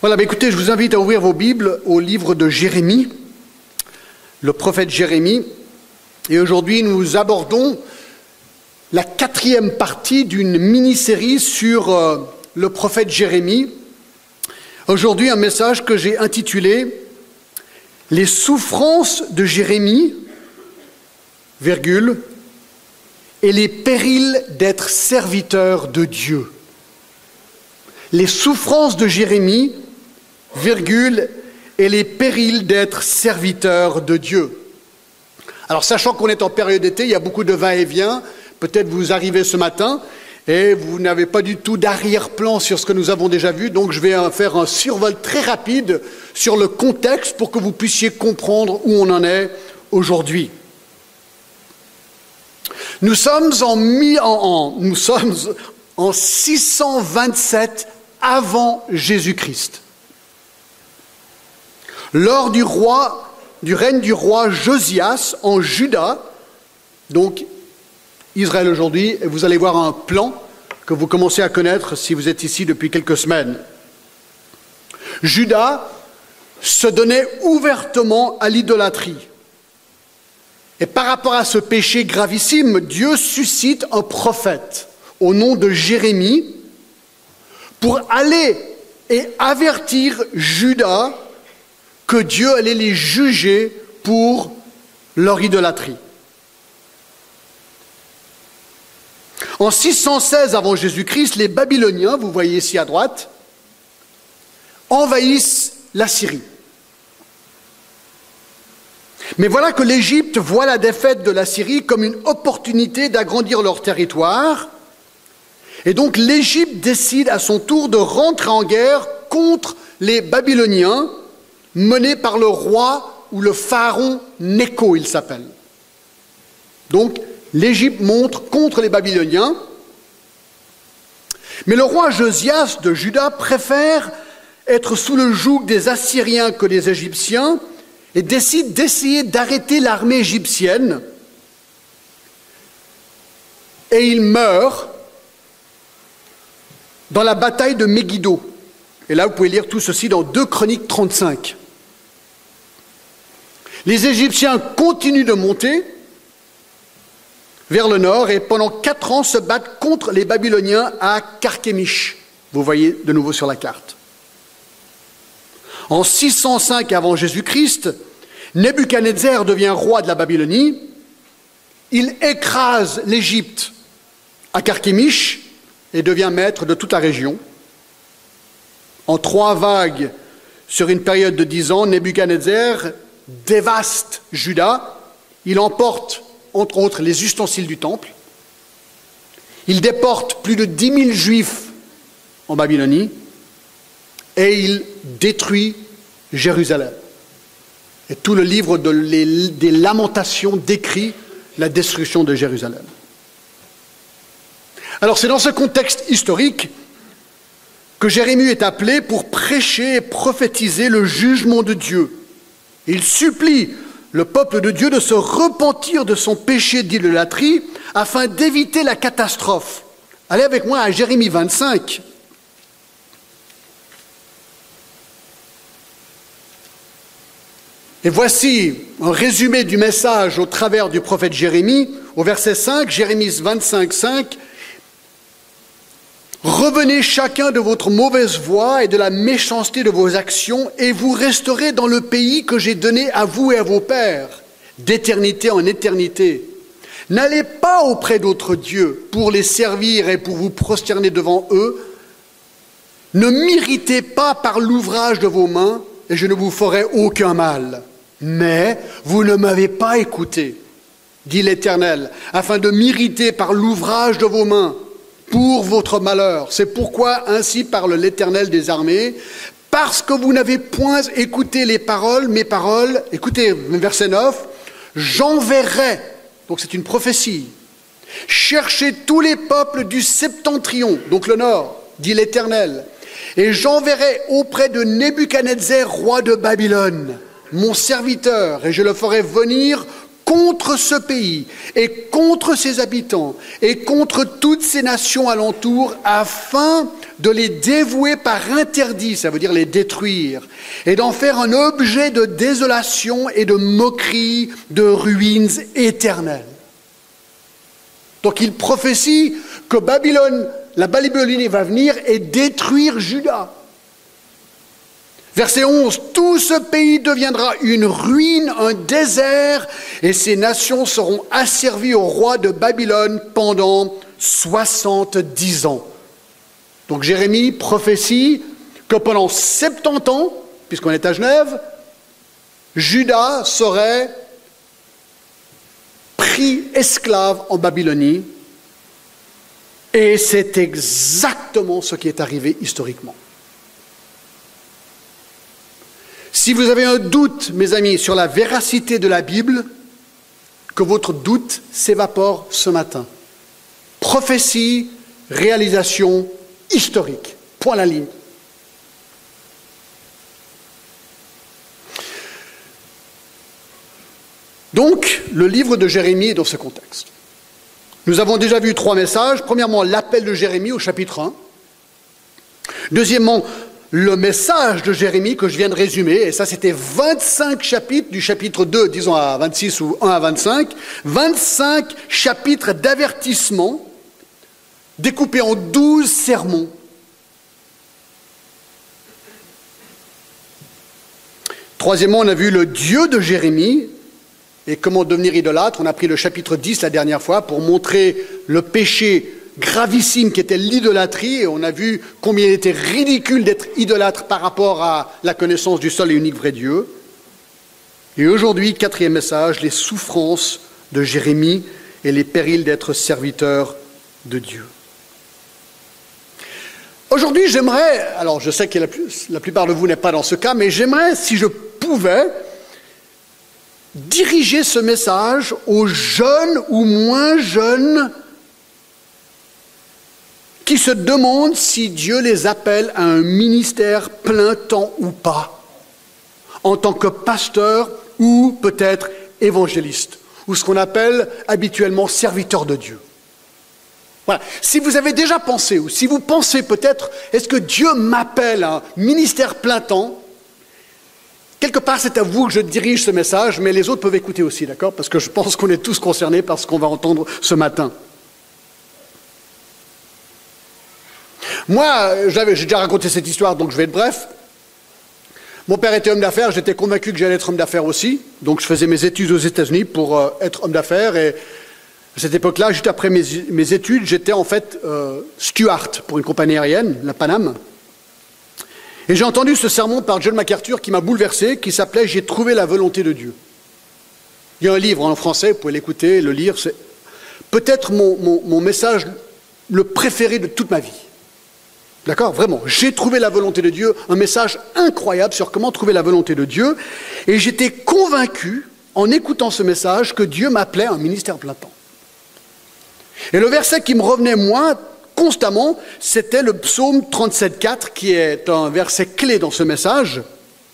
Voilà, mais écoutez, je vous invite à ouvrir vos Bibles au livre de Jérémie, le prophète Jérémie. Et aujourd'hui, nous abordons la quatrième partie d'une mini-série sur euh, le prophète Jérémie. Aujourd'hui, un message que j'ai intitulé Les souffrances de Jérémie, et les périls d'être serviteur de Dieu. Les souffrances de Jérémie, et les périls d'être serviteur de Dieu. Alors, sachant qu'on est en période d'été, il y a beaucoup de va-et-vient. Peut-être vous arrivez ce matin et vous n'avez pas du tout d'arrière-plan sur ce que nous avons déjà vu, donc je vais faire un survol très rapide sur le contexte pour que vous puissiez comprendre où on en est aujourd'hui. Nous sommes en, mi en, nous sommes en 627 avant Jésus-Christ. Lors du règne du roi Josias en Juda, donc Israël aujourd'hui, et vous allez voir un plan que vous commencez à connaître si vous êtes ici depuis quelques semaines. Judas se donnait ouvertement à l'idolâtrie. Et par rapport à ce péché gravissime, Dieu suscite un prophète au nom de Jérémie pour aller et avertir Judas que Dieu allait les juger pour leur idolâtrie. En 616 avant Jésus-Christ, les Babyloniens, vous voyez ici à droite, envahissent la Syrie. Mais voilà que l'Égypte voit la défaite de la Syrie comme une opportunité d'agrandir leur territoire. Et donc l'Égypte décide à son tour de rentrer en guerre contre les Babyloniens, menés par le roi ou le pharaon Néco, il s'appelle. Donc l'Égypte montre contre les Babyloniens. Mais le roi Josias de Juda préfère être sous le joug des Assyriens que des Égyptiens et décide d'essayer d'arrêter l'armée égyptienne. Et il meurt dans la bataille de Megiddo. Et là, vous pouvez lire tout ceci dans 2 Chroniques 35. Les Égyptiens continuent de monter vers le nord et pendant quatre ans se battent contre les Babyloniens à Carchemish. Vous voyez de nouveau sur la carte. En 605 avant Jésus-Christ, Nebuchadnezzar devient roi de la Babylonie. Il écrase l'Égypte à Carchemish et devient maître de toute la région. En trois vagues sur une période de dix ans, Nebuchadnezzar dévaste Juda. Il emporte, entre autres, les ustensiles du temple. Il déporte plus de dix mille juifs en Babylonie et il détruit Jérusalem. Et tout le livre des lamentations décrit la destruction de Jérusalem. Alors c'est dans ce contexte historique que Jérémie est appelé pour prêcher et prophétiser le jugement de Dieu. Il supplie le peuple de Dieu de se repentir de son péché d'idolâtrie afin d'éviter la catastrophe. Allez avec moi à Jérémie 25. Et voici un résumé du message au travers du prophète Jérémie. Au verset 5, Jérémie 25, 5, Revenez chacun de votre mauvaise voie et de la méchanceté de vos actions, et vous resterez dans le pays que j'ai donné à vous et à vos pères, d'éternité en éternité. N'allez pas auprès d'autres dieux pour les servir et pour vous prosterner devant eux. Ne m'irritez pas par l'ouvrage de vos mains, et je ne vous ferai aucun mal. Mais vous ne m'avez pas écouté, dit l'Éternel, afin de m'irriter par l'ouvrage de vos mains pour votre malheur. C'est pourquoi ainsi parle l'Éternel des armées, parce que vous n'avez point écouté les paroles, mes paroles, écoutez, verset 9, j'enverrai, donc c'est une prophétie, cherchez tous les peuples du septentrion, donc le nord, dit l'Éternel, et j'enverrai auprès de Nebuchadnezzar, roi de Babylone, mon serviteur, et je le ferai venir contre ce pays et contre ses habitants et contre toutes ces nations alentour afin de les dévouer par interdit, ça veut dire les détruire, et d'en faire un objet de désolation et de moquerie, de ruines éternelles. Donc il prophétie que Babylone, la Babylonie va venir et détruire Juda. Verset 11, tout ce pays deviendra une ruine, un désert, et ces nations seront asservies au roi de Babylone pendant 70 ans. Donc Jérémie prophétie que pendant 70 ans, puisqu'on est à Genève, Judas serait pris esclave en Babylonie, et c'est exactement ce qui est arrivé historiquement. Si vous avez un doute, mes amis, sur la véracité de la Bible, que votre doute s'évapore ce matin. Prophétie, réalisation historique. Point la ligne. Donc, le livre de Jérémie est dans ce contexte. Nous avons déjà vu trois messages. Premièrement, l'appel de Jérémie au chapitre 1. Deuxièmement, le message de Jérémie que je viens de résumer, et ça c'était 25 chapitres du chapitre 2, disons à 26 ou 1 à 25, 25 chapitres d'avertissement découpés en 12 sermons. Troisièmement, on a vu le Dieu de Jérémie et comment devenir idolâtre. On a pris le chapitre 10 la dernière fois pour montrer le péché gravissime qui était l'idolâtrie, et on a vu combien il était ridicule d'être idolâtre par rapport à la connaissance du seul et unique vrai Dieu. Et aujourd'hui, quatrième message, les souffrances de Jérémie et les périls d'être serviteur de Dieu. Aujourd'hui, j'aimerais, alors je sais que la, plupart de vous n'est pas dans ce cas, mais j'aimerais, si je pouvais, diriger ce message aux jeunes ou moins jeunes qui se demandent si Dieu les appelle à un ministère plein temps ou pas, en tant que pasteur ou peut-être évangéliste, ou ce qu'on appelle habituellement serviteur de Dieu. Voilà. Si vous avez déjà pensé, ou si vous pensez peut-être, est-ce que Dieu m'appelle à un ministère plein temps? Quelque part, c'est à vous que je dirige ce message, mais les autres peuvent écouter aussi, d'accord? Parce que je pense qu'on est tous concernés par ce qu'on va entendre ce matin. Moi, j'ai déjà raconté cette histoire, donc je vais être bref. Mon père était homme d'affaires, j'étais convaincu que j'allais être homme d'affaires aussi, donc je faisais mes études aux États-Unis pour euh, être homme d'affaires. Et à cette époque-là, juste après mes, études, j'étais en fait euh, steward pour une compagnie aérienne, la Paname. Et j'ai entendu ce sermon par John MacArthur qui m'a bouleversé, qui s'appelait J'ai trouvé la volonté de Dieu. Il y a un livre en français, vous pouvez l'écouter, le lire. C'est peut-être mon message le préféré de toute ma vie. D'accord Vraiment, j'ai trouvé la volonté de Dieu, un message incroyable sur comment trouver la volonté de Dieu, et j'étais convaincu, en écoutant ce message, que Dieu m'appelait un ministère plein temps. Et le verset qui me revenait moins constamment, c'était le psaume 37.4, qui est un verset clé dans ce message,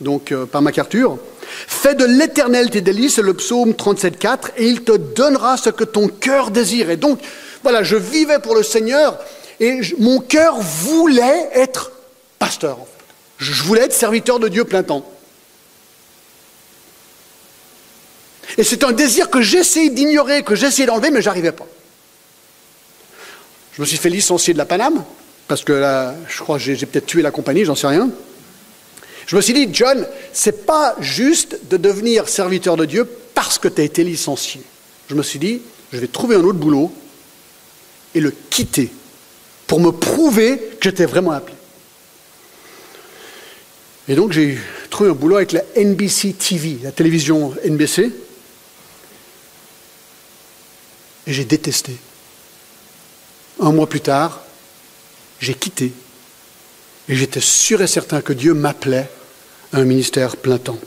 donc euh, par MacArthur. Fais de l'éternel tes délices, le psaume 37.4, et il te donnera ce que ton cœur désire. Et donc, voilà, je vivais pour le Seigneur, et mon cœur voulait être pasteur. Je voulais être serviteur de Dieu plein temps. Et c'est un désir que j'essayais d'ignorer, que j'essayais d'enlever, mais j'arrivais pas. Je me suis fait licencier de la Paname, parce que là, je crois que j'ai peut-être tué la compagnie, j'en sais rien. Je me suis dit, John, c'est pas juste de devenir serviteur de Dieu parce que tu as été licencié. Je me suis dit, je vais trouver un autre boulot et le quitter pour me prouver que j'étais vraiment appelé. Et donc j'ai trouvé un boulot avec la NBC TV, la télévision NBC, et j'ai détesté. Un mois plus tard, j'ai quitté, et j'étais sûr et certain que Dieu m'appelait à un ministère plein temps.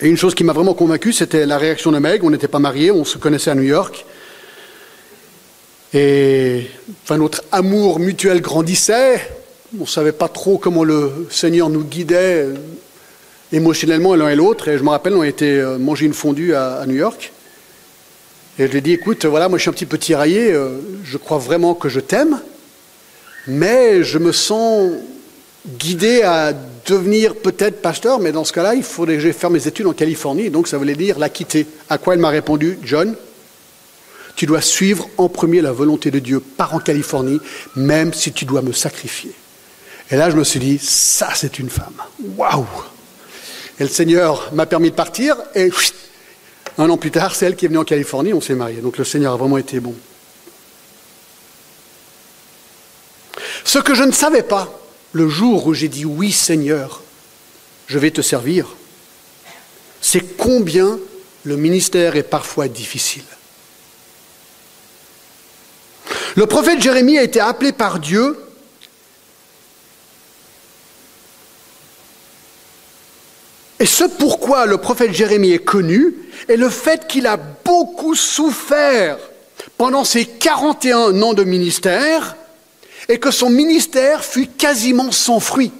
Et une chose qui m'a vraiment convaincu, c'était la réaction de Meg. On n'était pas mariés, on se connaissait à New York. Et enfin, notre amour mutuel grandissait. On ne savait pas trop comment le Seigneur nous guidait euh, émotionnellement l'un et l'autre. Et je me rappelle, on a été euh, manger une fondue à, New York. Et je lui ai dit, écoute, voilà, moi je suis un petit peu tiraillé, euh, je crois vraiment que je t'aime, mais je me sens guidé à devenir peut-être pasteur, mais dans ce cas-là, il faudrait que je fasse mes études en Californie, donc ça voulait dire la quitter. À quoi elle m'a répondu, John, tu dois suivre en premier la volonté de Dieu, pars en Californie, même si tu dois me sacrifier. Et là, je me suis dit, ça, c'est une femme. Waouh Et le Seigneur m'a permis de partir, et un an plus tard, c'est elle qui est venue en Californie, on s'est mariés. Donc le Seigneur a vraiment été bon. Ce que je ne savais pas, le jour où j'ai dit oui Seigneur, je vais te servir, c'est combien le ministère est parfois difficile. Le prophète Jérémie a été appelé par Dieu Et ce pourquoi le prophète Jérémie est connu est le fait qu'il a beaucoup souffert pendant ses 41 ans de ministère et que son ministère fut quasiment sans fruit.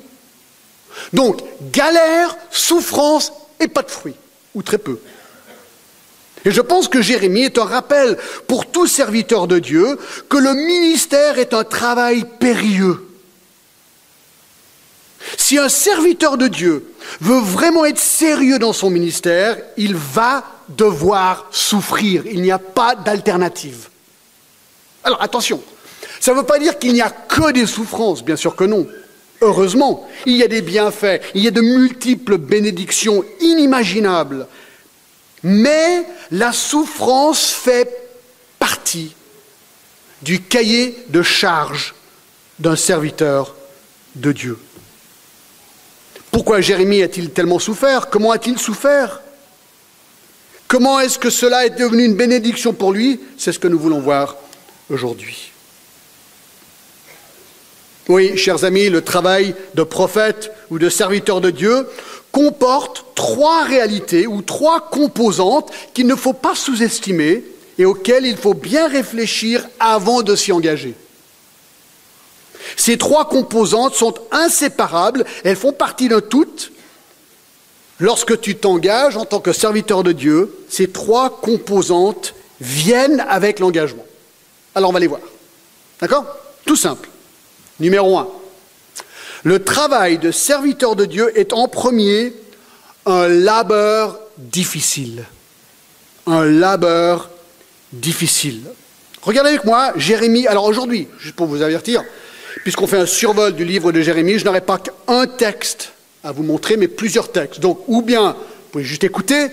Donc, galère, souffrance et pas de fruits, ou très peu. Et je pense que Jérémie est un rappel pour tout serviteur de Dieu que le ministère est un travail périlleux. Si un serviteur de Dieu veut vraiment être sérieux dans son ministère, il va devoir souffrir. Il n'y a pas d'alternative. Alors attention, ça ne veut pas dire qu'il n'y a que des souffrances, bien sûr que non. Heureusement, il y a des bienfaits, il y a de multiples bénédictions inimaginables. Mais la souffrance fait partie du cahier de charge d'un serviteur de Dieu. Pourquoi Jérémie a-t-il tellement souffert? Comment a-t-il souffert? Comment est-ce que cela est devenu une bénédiction pour lui? C'est ce que nous voulons voir aujourd'hui. Oui, chers amis, le travail de prophète ou de serviteur de Dieu comporte trois réalités ou trois composantes qu'il ne faut pas sous-estimer et auxquelles il faut bien réfléchir avant de s'y engager. Ces trois composantes sont inséparables, elles font partie d'un tout. Lorsque tu t'engages en tant que serviteur de Dieu, ces trois composantes viennent avec l'engagement. Alors on va les voir. D'accord? Tout simple. Numéro un, le travail de serviteur de Dieu est en premier un labeur difficile. Un labeur difficile. Regardez avec moi Jérémie. Alors aujourd'hui, juste pour vous avertir, puisqu'on fait un survol du livre de Jérémie, je n'aurai pas qu'un texte à vous montrer, mais plusieurs textes. Donc, ou bien, vous pouvez juste écouter,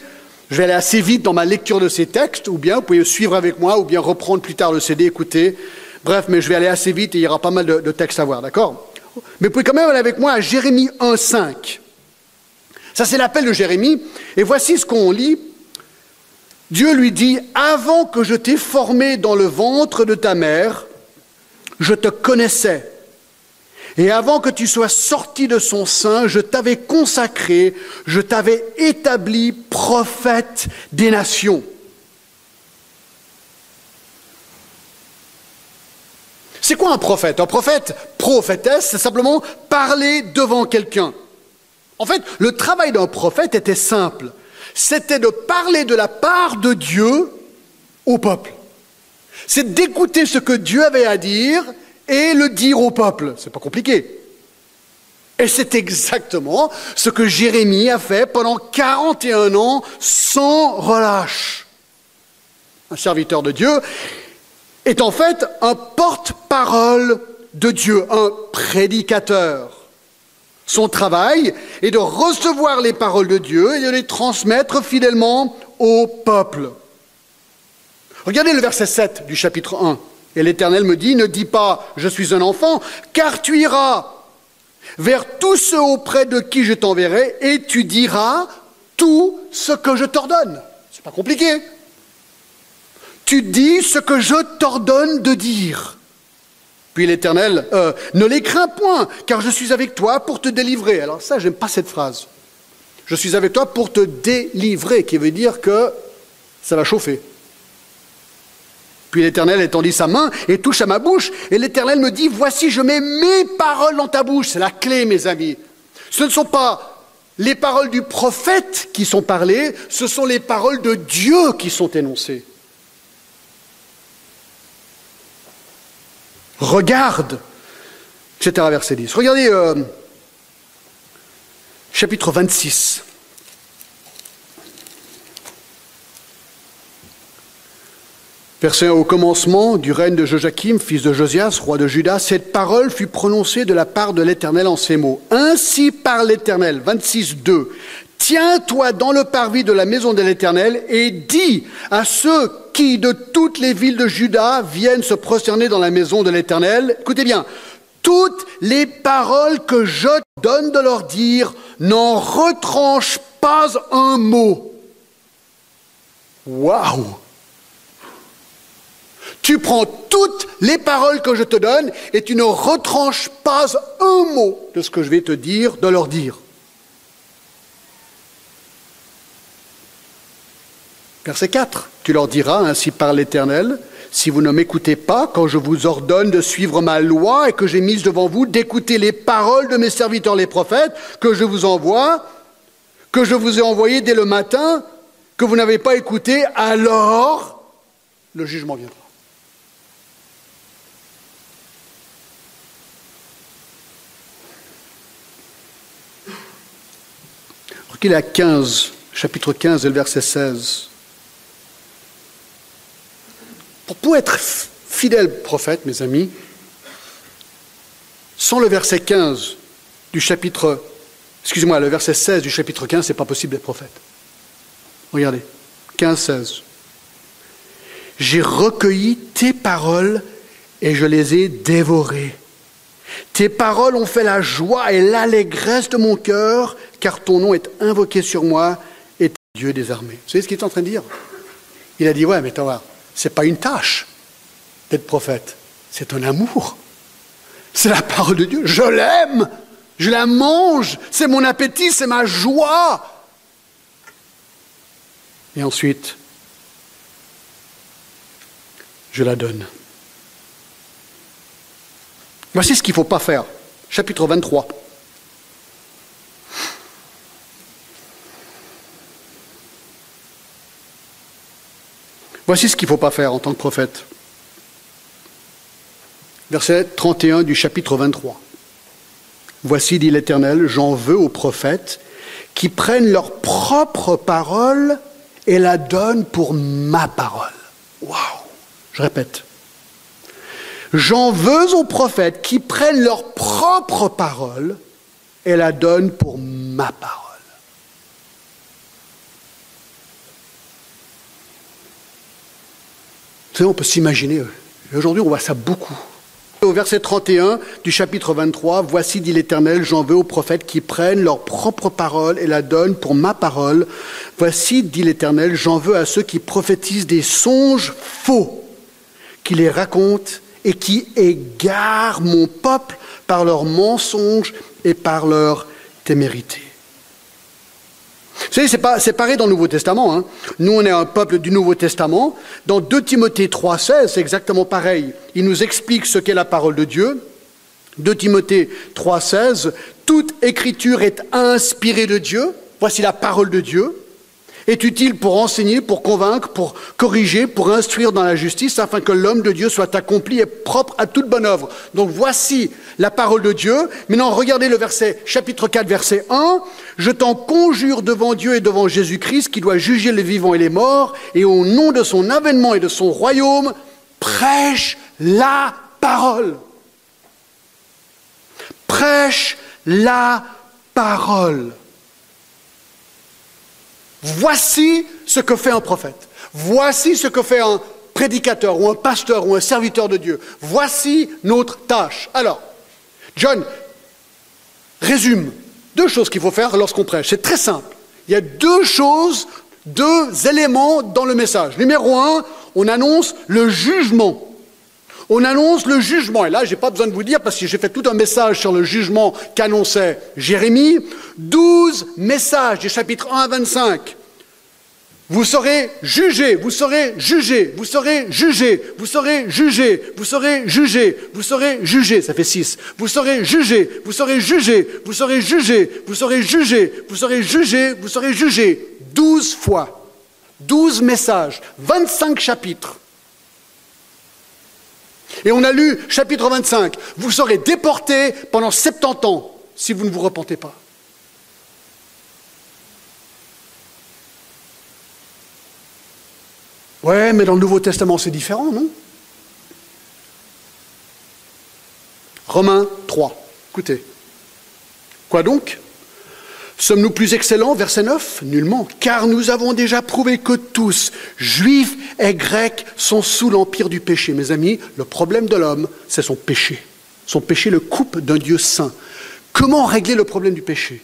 je vais aller assez vite dans ma lecture de ces textes, ou bien vous pouvez suivre avec moi, ou bien reprendre plus tard le CD, écouter. Bref, mais je vais aller assez vite et il y aura pas mal de, textes à voir, d'accord? Mais vous pouvez quand même aller avec moi à Jérémie 1.5. Ça, c'est l'appel de Jérémie. Et voici ce qu'on lit. Dieu lui dit, avant que je t'ai formé dans le ventre de ta mère, je te connaissais. Et avant que tu sois sorti de son sein, je t'avais consacré, je t'avais établi prophète des nations. C'est quoi un prophète? Un prophète, prophétesse, c'est simplement parler devant quelqu'un. En fait, le travail d'un prophète était simple. C'était de parler de la part de Dieu au peuple. C'est d'écouter ce que Dieu avait à dire et le dire au peuple. C'est pas compliqué. Et c'est exactement ce que Jérémie a fait pendant 41 ans sans relâche. Un serviteur de Dieu est en fait un porte-parole de Dieu, un prédicateur. Son travail est de recevoir les paroles de Dieu et de les transmettre fidèlement au peuple. Regardez le verset 7 du chapitre 1. Et l'Éternel me dit, ne dis pas, je suis un enfant, car tu iras vers tous ceux auprès de qui je t'enverrai, et tu diras tout ce que je t'ordonne. C'est pas compliqué tu dis ce que je t'ordonne de dire. Puis l'Éternel, euh, ne les crains point, car je suis avec toi pour te délivrer. Alors ça, j'aime pas cette phrase. Je suis avec toi pour te délivrer, qui veut dire que ça va chauffer. Puis l'Éternel étendit sa main et touche à ma bouche, et l'Éternel me dit, voici, je mets mes paroles dans ta bouche. C'est la clé, mes amis. Ce ne sont pas les paroles du prophète qui sont parlées, ce sont les paroles de Dieu qui sont énoncées. Regarde, etc. Verset 10. Regardez euh, chapitre 26. Verset au commencement du règne de Joachim, fils de Josias, roi de Juda, cette parole fut prononcée de la part de l'Éternel en ces mots. Ainsi par l'Éternel, 26, 2. Tiens-toi dans le parvis de la maison de l'Éternel et dis à ceux qui de toutes les villes de Juda viennent se prosterner dans la maison de l'Éternel, écoutez bien, toutes les paroles que je donne de leur dire, n'en retranche pas un mot. Waouh tu prends toutes les paroles que je te donne et tu ne retranches pas un mot de ce que je vais te dire, de leur dire. Verset 4, tu leur diras, ainsi par l'Éternel, si vous ne m'écoutez pas quand je vous ordonne de suivre ma loi et que j'ai mise devant vous, d'écouter les paroles de mes serviteurs les prophètes, que je vous envoie, que je vous ai envoyé dès le matin, que vous n'avez pas écouté, alors le jugement viendra. est à 15, chapitre 15 et le verset 16. Pour, être fidèle prophète, mes amis, sans le verset 15 du chapitre, excusez-moi, le verset 16 du chapitre 15, c'est pas possible d'être prophète. Regardez, 15, 16. J'ai recueilli tes paroles et je les ai dévorées. Tes paroles ont fait la joie et l'allégresse de mon cœur, car ton nom est invoqué sur moi et Dieu des armées. Vous savez ce qu'il est en train de dire? Il a dit, ouais, mais ce c'est pas une tâche d'être prophète, c'est un amour. C'est la parole de Dieu. Je l'aime, je la mange, c'est mon appétit, c'est ma joie. Et ensuite, je la donne. Voici ce qu'il ne faut pas faire. Chapitre 23. Voici ce qu'il ne faut pas faire en tant que prophète. Verset 31 du chapitre 23. Voici, dit l'Éternel, j'en veux aux prophètes qui prennent leur propre parole et la donnent pour ma parole. Waouh Je répète. J'en veux aux prophètes qui prennent leur propre parole et la donnent pour ma parole. Vous savez, on peut s'imaginer, aujourd'hui on voit ça beaucoup. Au verset 31 du chapitre 23, Voici, dit l'Éternel, j'en veux aux prophètes qui prennent leur propre parole et la donnent pour ma parole. Voici, dit l'Éternel, j'en veux à ceux qui prophétisent des songes faux, qui les racontent et qui égarent mon peuple par leurs mensonges et par leur témérité. Vous savez, c'est, pas, pareil dans le Nouveau Testament. Hein. Nous, on est un peuple du Nouveau Testament. Dans 2 Timothée 3,16, c'est exactement pareil. Il nous explique ce qu'est la parole de Dieu. 2 Timothée 3,16, toute écriture est inspirée de Dieu. Voici la parole de Dieu est utile pour enseigner, pour convaincre, pour corriger, pour instruire dans la justice, afin que l'homme de Dieu soit accompli et propre à toute bonne œuvre. Donc voici la parole de Dieu. Maintenant, regardez le verset, chapitre 4, verset 1. Je t'en conjure devant Dieu et devant Jésus-Christ, qui doit juger les vivants et les morts, et au nom de son avènement et de son royaume, prêche la parole. Prêche la parole. Voici ce que fait un prophète. Voici ce que fait un prédicateur ou un pasteur ou un serviteur de Dieu. Voici notre tâche. Alors, John résume deux choses qu'il faut faire lorsqu'on prêche. C'est très simple. Il y a deux choses, deux éléments dans le message. Numéro un, on annonce le jugement. On annonce le jugement. Et là, je n'ai pas besoin de vous dire, parce que j'ai fait tout un message sur le jugement qu'annonçait Jérémie. Douze messages du chapitre 1 à 25. Vous serez jugé, vous serez jugé, vous serez jugé, vous serez jugé, vous serez jugé, vous serez jugé, ça fait six. Vous serez jugé, vous serez jugé, vous serez jugé, vous serez jugé, vous serez jugé, vous serez jugé. Douze fois, douze messages, vingt-cinq chapitres. Et on a lu chapitre 25, vous serez déportés pendant 70 ans si vous ne vous repentez pas. Ouais, mais dans le Nouveau Testament, c'est différent, non? Romains 3. Écoutez. Quoi donc? Sommes-nous plus excellents Verset 9 Nullement. Car nous avons déjà prouvé que tous, juifs et grecs, sont sous l'empire du péché. Mes amis, le problème de l'homme, c'est son péché. Son péché le coupe d'un Dieu saint. Comment régler le problème du péché?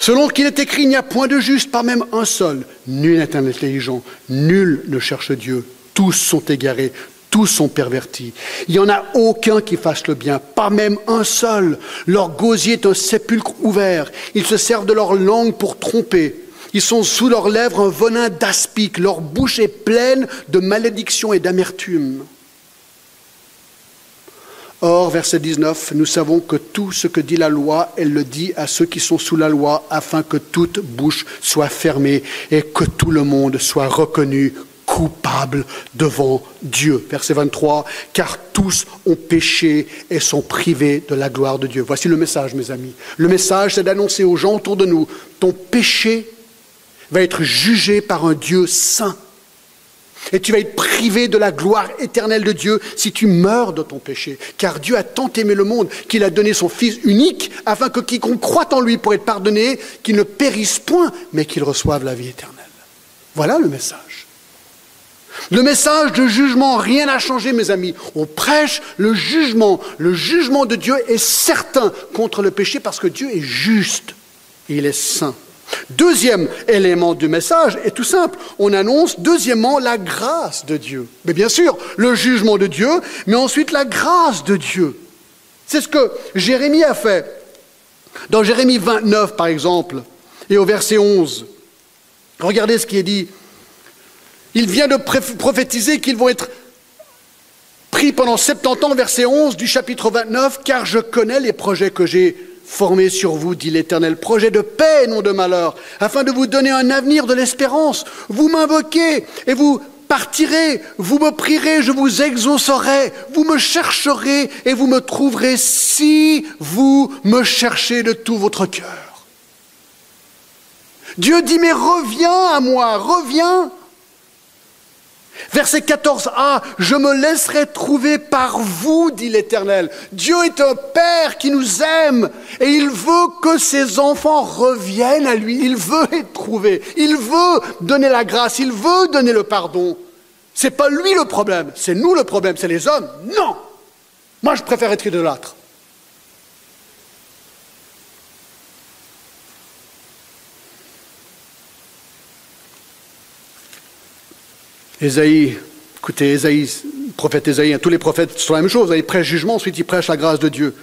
Selon qu'il est écrit, il n'y a point de juste, pas même un seul. Nul n'est un intelligent, nul ne cherche Dieu. Tous sont égarés, tous sont pervertis. Il n'y en a aucun qui fasse le bien, pas même un seul. Leur gosier est un sépulcre ouvert. Ils se servent de leur langue pour tromper. Ils sont sous leurs lèvres un venin d'aspic. Leur bouche est pleine de malédiction et d'amertume. Or, verset 19, nous savons que tout ce que dit la loi, elle le dit à ceux qui sont sous la loi, afin que toute bouche soit fermée et que tout le monde soit reconnu coupables devant Dieu. Verset 23, car tous ont péché et sont privés de la gloire de Dieu. Voici le message, mes amis. Le message, c'est d'annoncer aux gens autour de nous, ton péché va être jugé par un Dieu saint. Et tu vas être privé de la gloire éternelle de Dieu si tu meurs de ton péché. Car Dieu a tant aimé le monde qu'il a donné son Fils unique afin que quiconque croit en lui pour être pardonné, qu'il ne périsse point, mais qu'il reçoive la vie éternelle. Voilà le message. Le message de jugement, rien n'a changé, mes amis. On prêche le jugement. Le jugement de Dieu est certain contre le péché parce que Dieu est juste il est saint. Deuxième élément du message est tout simple. On annonce, deuxièmement, la grâce de Dieu. Mais bien sûr, le jugement de Dieu, mais ensuite la grâce de Dieu. C'est ce que Jérémie a fait. Dans Jérémie 29, par exemple, et au verset 11, regardez ce qui est dit. Il vient de prophétiser qu'ils vont être pris pendant 70 ans, verset 11 du chapitre 29, car je connais les projets que j'ai formés sur vous, dit l'Éternel, projets de paix et non de malheur, afin de vous donner un avenir de l'espérance. Vous m'invoquez et vous partirez, vous me prierez, je vous exaucerai, vous me chercherez et vous me trouverez si vous me cherchez de tout votre cœur. Dieu dit, mais reviens à moi, reviens. Verset 14a, je me laisserai trouver par vous, dit l'Éternel. Dieu est un Père qui nous aime et il veut que ses enfants reviennent à lui. Il veut être trouvé. Il veut donner la grâce. Il veut donner le pardon. C'est pas lui le problème, c'est nous le problème, c'est les hommes. Non! Moi, je préfère être idolâtre. Ésaïe, écoutez, Ésaïe, prophète Ésaïe, hein, tous les prophètes sont la même chose, ils prêchent jugement, ensuite ils prêchent la grâce de Dieu.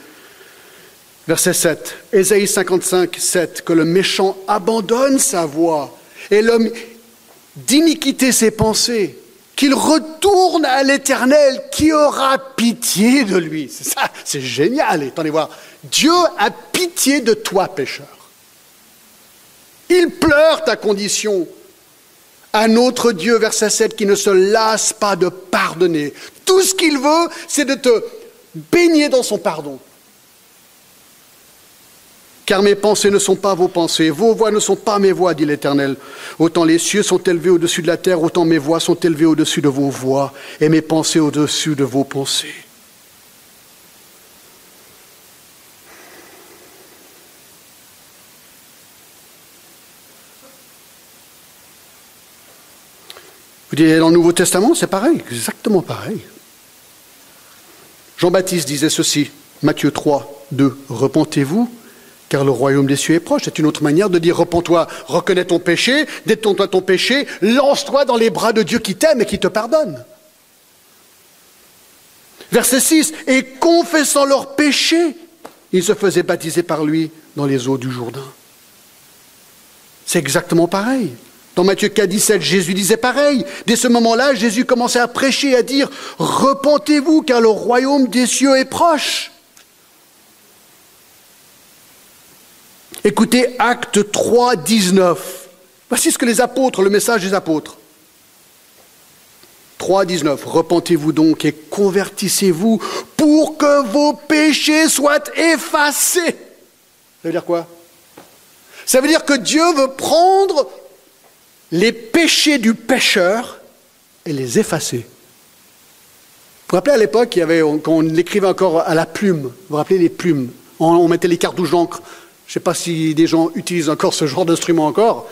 Verset 7, Ésaïe 55, 7, que le méchant abandonne sa voie et l'homme d'iniquité ses pensées, qu'il retourne à l'Éternel qui aura pitié de lui. C'est ça, c'est génial. Attendez voir, Dieu a pitié de toi, pécheur. Il pleure ta condition à notre Dieu, verset 7, qui ne se lasse pas de pardonner. Tout ce qu'il veut, c'est de te baigner dans son pardon. Car mes pensées ne sont pas vos pensées, vos voix ne sont pas mes voix, dit l'Éternel. Autant les cieux sont élevés au-dessus de la terre, autant mes voix sont élevées au-dessus de vos voix, et mes pensées au-dessus de vos pensées. Dites, dans le Nouveau Testament, c'est pareil, exactement pareil. Jean-Baptiste disait ceci, Matthieu 3, 2, Repentez-vous, car le royaume des cieux est proche. C'est une autre manière de dire, repens-toi, reconnais ton péché, détourne-toi ton péché, lance-toi dans les bras de Dieu qui t'aime et qui te pardonne. Verset 6, et confessant leurs péchés, ils se faisaient baptiser par lui dans les eaux du Jourdain. C'est exactement pareil. Dans Matthieu 4, 17, Jésus disait pareil. Dès ce moment-là, Jésus commençait à prêcher à dire, repentez-vous car le royaume des cieux est proche. Écoutez Acte 3, 19. Voici ce que les apôtres, le message des apôtres. 3, 19. Repentez-vous donc et convertissez-vous pour que vos péchés soient effacés. Ça veut dire quoi? Ça veut dire que Dieu veut prendre les péchés du pécheur et les effacer. Vous vous rappelez à l'époque, quand on l'écrivait encore à la plume, vous vous rappelez les plumes? On, mettait les cartouches d'encre. Je ne sais pas si des gens utilisent encore ce genre d'instrument encore.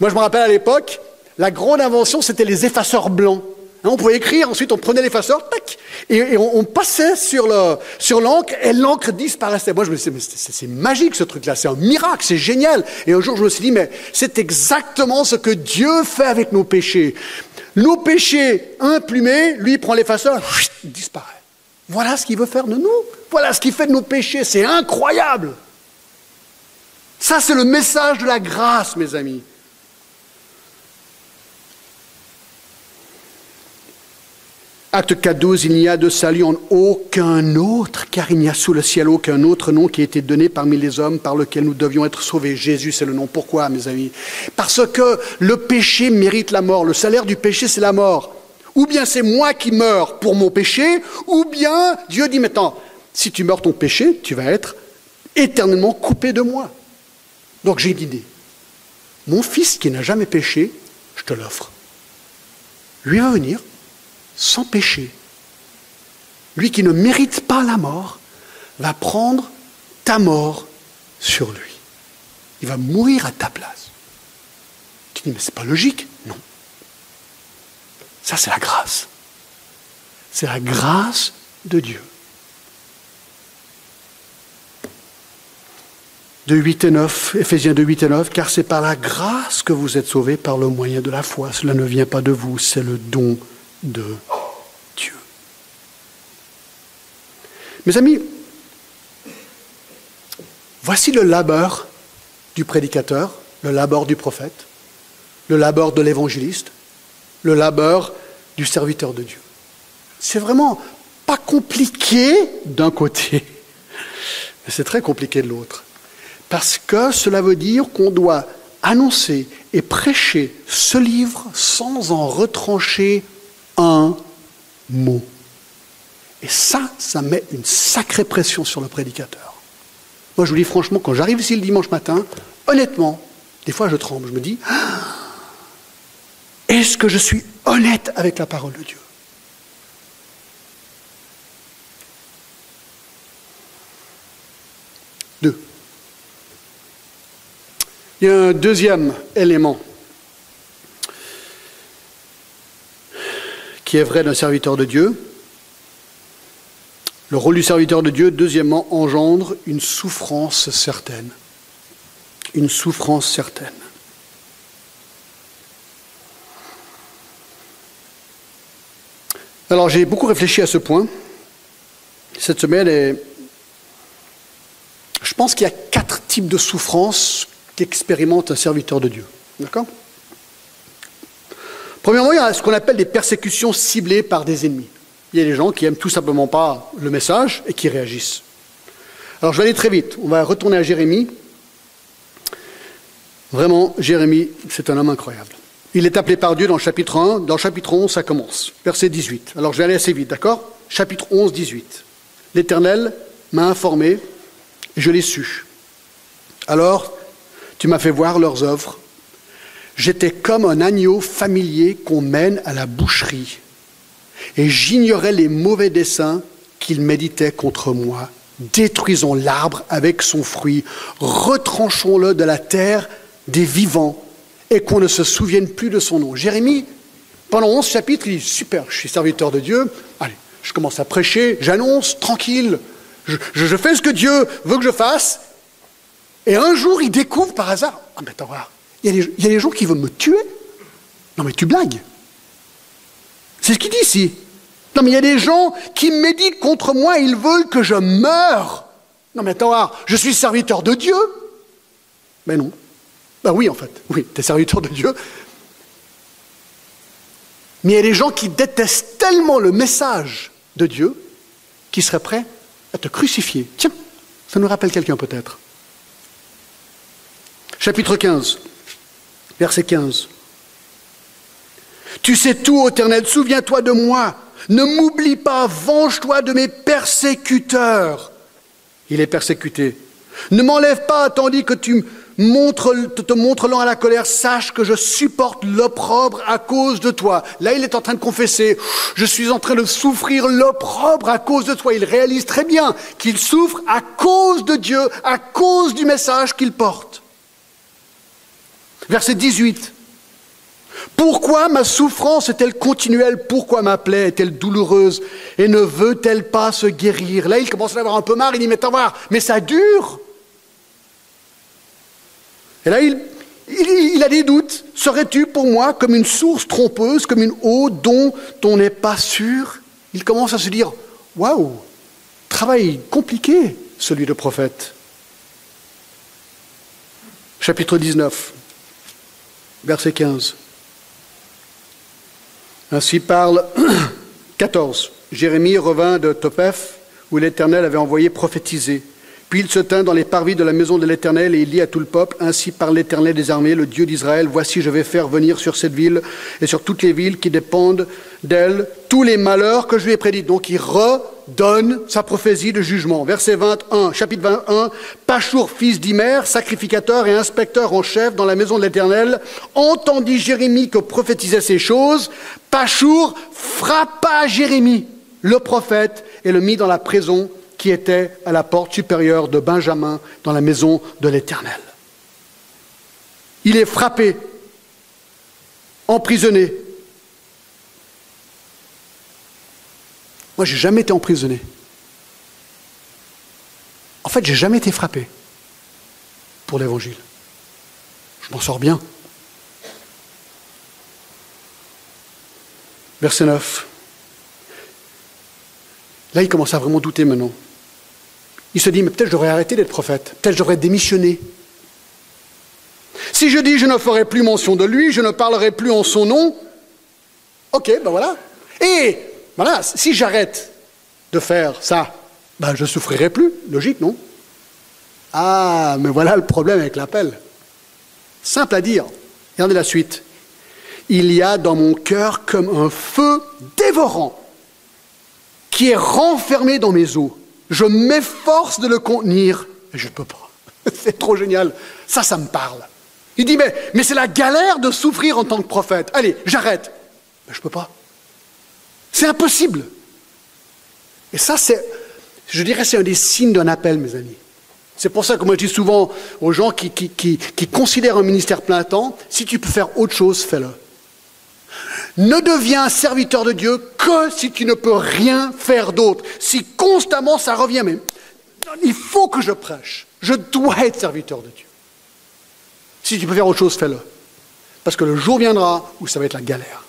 Moi, je me rappelle à l'époque, la grande invention, c'était les effaceurs blancs. Hein, on pouvait écrire, ensuite on prenait l'effaceur, tac, et, on, passait sur l'encre, et l'encre disparaissait. Moi, je me disais, mais c'est magique ce truc-là, c'est un miracle, c'est génial. Et un jour, je me suis dit, mais c'est exactement ce que Dieu fait avec nos péchés. Nos péchés implumés, lui prend l'effaceur, disparaît. Voilà ce qu'il veut faire de nous. Voilà ce qu'il fait de nos péchés. C'est incroyable. Ça, c'est le message de la grâce, mes amis. Acte 4, 12, il n'y a de salut en aucun autre, car il n'y a sous le ciel aucun autre nom qui ait été donné parmi les hommes par lequel nous devions être sauvés. Jésus, c'est le nom. Pourquoi, mes amis? Parce que le péché mérite la mort. Le salaire du péché, c'est la mort. Ou bien c'est moi qui meurs pour mon péché, ou bien Dieu dit maintenant, si tu meurs ton péché, tu vas être éternellement coupé de moi. Donc j'ai une idée. Mon fils qui n'a jamais péché, je te l'offre. Lui va venir sans péché. Lui qui ne mérite pas la mort va prendre ta mort sur lui. Il va mourir à ta place. Tu dis, mais c'est pas logique. Non. Ça, c'est la grâce. C'est la grâce de Dieu. De 8 et 9, Ephésiens 2, 8 et 9, car c'est par la grâce que vous êtes sauvés par le moyen de la foi. Cela ne vient pas de vous, c'est le don de Dieu. Mes amis, voici le labeur du prédicateur, le labeur du prophète, le labeur de l'évangéliste, le labeur du serviteur de Dieu. C'est vraiment pas compliqué d'un côté, mais c'est très compliqué de l'autre. Parce que cela veut dire qu'on doit annoncer et prêcher ce livre sans en retrancher un mot. Et ça, ça met une sacrée pression sur le prédicateur. Moi, je vous dis franchement, quand j'arrive ici le dimanche matin, honnêtement, des fois je tremble, je me dis, ah, est-ce que je suis honnête avec la parole de Dieu? Deux. Il y a un deuxième élément qui est vrai d'un serviteur de Dieu. Le rôle du serviteur de Dieu, deuxièmement, engendre une souffrance certaine. Une souffrance certaine. Alors j'ai beaucoup réfléchi à ce point cette semaine et je pense qu'il y a quatre types de souffrances qu'expérimente un serviteur de Dieu. D'accord? Premièrement, il y a ce qu'on appelle des persécutions ciblées par des ennemis. Il y a des gens qui aiment tout simplement pas le message et qui réagissent. Alors je vais aller très vite. On va retourner à Jérémie. Vraiment, Jérémie, c'est un homme incroyable. Il est appelé par Dieu dans le chapitre 1. Dans le chapitre 11, ça commence. Verset 18. Alors je vais aller assez vite, d'accord? Chapitre 11, 18. L'Éternel m'a informé, et je l'ai su. Alors, tu m'as fait voir leurs œuvres. J'étais comme un agneau familier qu'on mène à la boucherie, et j'ignorais les mauvais desseins qu'ils méditaient contre moi. Détruisons l'arbre avec son fruit, retranchons-le de la terre des vivants et qu'on ne se souvienne plus de son nom. Jérémie, pendant 11 chapitres, il dit Super, je suis serviteur de Dieu, allez, je commence à prêcher, j'annonce, tranquille, je, fais ce que Dieu veut que je fasse. Et un jour, il découvre par hasard Ah, mais attends, il y, a des, gens qui veulent me tuer. Non, mais tu blagues. C'est ce qu'il dit ici. Non, mais il y a des gens qui méditent contre moi, ils veulent que je meure. Non, mais attends, je suis serviteur de Dieu. Mais non. Ben oui, en fait, oui, tu es serviteur de Dieu. Mais il y a des gens qui détestent tellement le message de Dieu qu'ils seraient prêts à te crucifier. Tiens, ça nous rappelle quelqu'un peut-être. Chapitre 15, verset 15. Tu sais tout, Éternel, souviens-toi de moi. Ne m'oublie pas, venge-toi de mes persécuteurs. Il est persécuté. Ne m'enlève pas tandis que tu montres, te montres à la colère. Sache que je supporte l'opprobre à cause de toi. Là, il est en train de confesser. Je suis en train de souffrir l'opprobre à cause de toi. Il réalise très bien qu'il souffre à cause de Dieu, à cause du message qu'il porte. Verset 18. Pourquoi ma souffrance est-elle continuelle? Pourquoi ma plaie est-elle douloureuse? Et ne veut-elle pas se guérir? Là, il commence à avoir un peu marre, il dit, mais t'en voir, mais ça dure? Et là, il, il, a des doutes. Serais-tu pour moi comme une source trompeuse, comme une eau dont on n'est pas sûr? Il commence à se dire, waouh, travail compliqué, celui de prophète. Chapitre 19, verset 15. Ainsi parle 14. Jérémie revint de Topheth, où l'Éternel avait envoyé prophétiser. Puis il se tint dans les parvis de la maison de l'Éternel et il dit à tout le peuple, Ainsi parle l'Éternel des armées, le Dieu d'Israël, voici je vais faire venir sur cette ville et sur toutes les villes qui dépendent d'elle tous les malheurs que je lui ai prédits. Donc il redonne sa prophétie de jugement. Verset 21, chapitre 21, Pachour, fils d'Imer, sacrificateur et inspecteur en chef dans la maison de l'Éternel, entendit Jérémie que prophétisait ces choses. Pachour frappa Jérémie, le prophète, et le mit dans la prison qui était à la porte supérieure de Benjamin dans la maison de l'Éternel. Il est frappé, emprisonné. Moi, j'ai jamais été emprisonné. En fait, j'ai jamais été frappé pour l'Évangile. Je m'en sors bien. Verset 9. Là, il commence à vraiment douter maintenant. Il se dit, mais peut-être je devrais arrêter d'être prophète, peut-être je devrais démissionner. Si je dis je ne ferai plus mention de lui, je ne parlerai plus en son nom, ok, ben voilà. Et voilà, si j'arrête de faire ça, ben je souffrirai plus, logique, non? Ah, mais voilà le problème avec l'appel. Simple à dire. Regardez la suite. Il y a dans mon cœur comme un feu dévorant qui est renfermé dans mes os. Je m'efforce de le contenir, mais je ne peux pas. C'est trop génial. Ça, ça me parle. Il dit, mais, mais c'est la galère de souffrir en tant que prophète. Allez, j'arrête. Mais je ne peux pas. C'est impossible. Et ça, c'est, je dirais, c'est un des signes d'un appel, mes amis. C'est pour ça que moi je dis souvent aux gens qui, considèrent un ministère plein temps, si tu peux faire autre chose, fais-le. Ne deviens serviteur de Dieu que si tu ne peux rien faire d'autre. Si constamment ça revient, mais il faut que je prêche. Je dois être serviteur de Dieu. Si tu peux faire autre chose, fais-le. Parce que le jour viendra où ça va être la galère.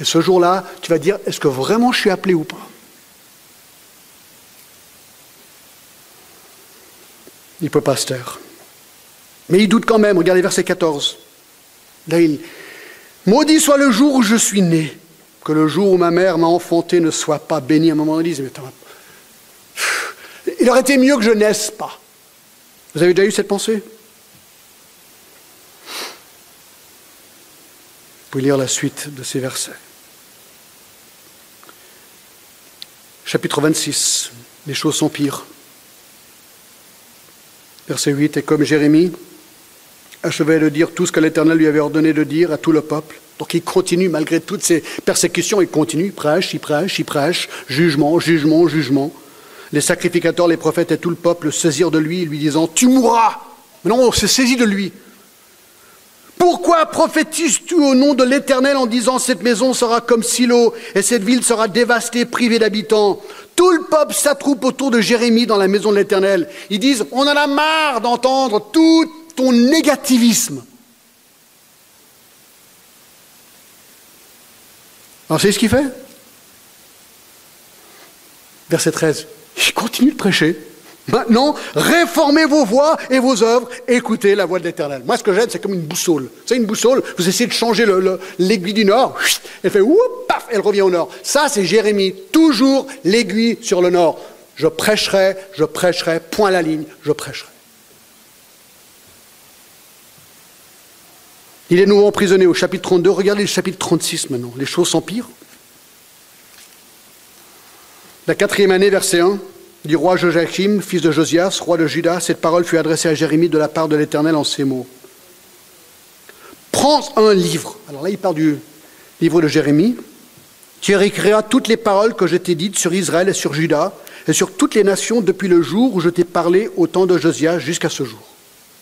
Et ce jour-là, tu vas dire, est-ce que vraiment je suis appelé ou pas? Il peut pas se taire. Mais il doute quand même. Regardez verset 14. Là, il, Maudit soit le jour où je suis né, que le jour où ma mère m'a enfanté ne soit pas béni. À un moment, mais il aurait été mieux que je naisse pas. Vous avez déjà eu cette pensée? Vous pouvez lire la suite de ces versets. Chapitre 26, les choses sont pires. Verset 8, et comme Jérémie, achevait de dire tout ce que l'Éternel lui avait ordonné de dire à tout le peuple. Donc il continue, malgré toutes ces persécutions, il continue, il prêche, il prêche, il prêche, jugement, jugement, jugement. Les sacrificateurs, les prophètes et tout le peuple saisirent de lui, lui disant, tu mourras. Mais non, on se saisit de lui. Pourquoi prophétises-tu au nom de l'Éternel en disant cette maison sera comme Silo et cette ville sera dévastée, privée d'habitants? Tout le peuple s'attroupe autour de Jérémie dans la maison de l'Éternel. Ils disent, on en a marre d'entendre tout ton négativisme. Alors, c'est ce qu'il fait? Verset 13. Il continue de prêcher. Maintenant, réformez vos voix et vos œuvres, écoutez la voix de l'Éternel. Moi, ce que j'aime, c'est comme une boussole. C'est une boussole, vous essayez de changer l'aiguille du nord, elle fait oup, paf, elle revient au nord. Ça, c'est Jérémie, toujours l'aiguille sur le nord. Je prêcherai, je prêcherai, point la ligne, je prêcherai. Il est nouveau emprisonné au chapitre 32. Regardez le chapitre 36 maintenant. Les choses s'empirent. La quatrième année, verset 1, du roi Joachim, fils de Josias, roi de Juda, cette parole fut adressée à Jérémie de la part de l'Éternel en ces mots. Prends un livre. Alors là, il parle du livre de Jérémie. Tu écriras toutes les paroles que je t'ai dites sur Israël et sur Juda et sur toutes les nations depuis le jour où je t'ai parlé au temps de Josias jusqu'à ce jour.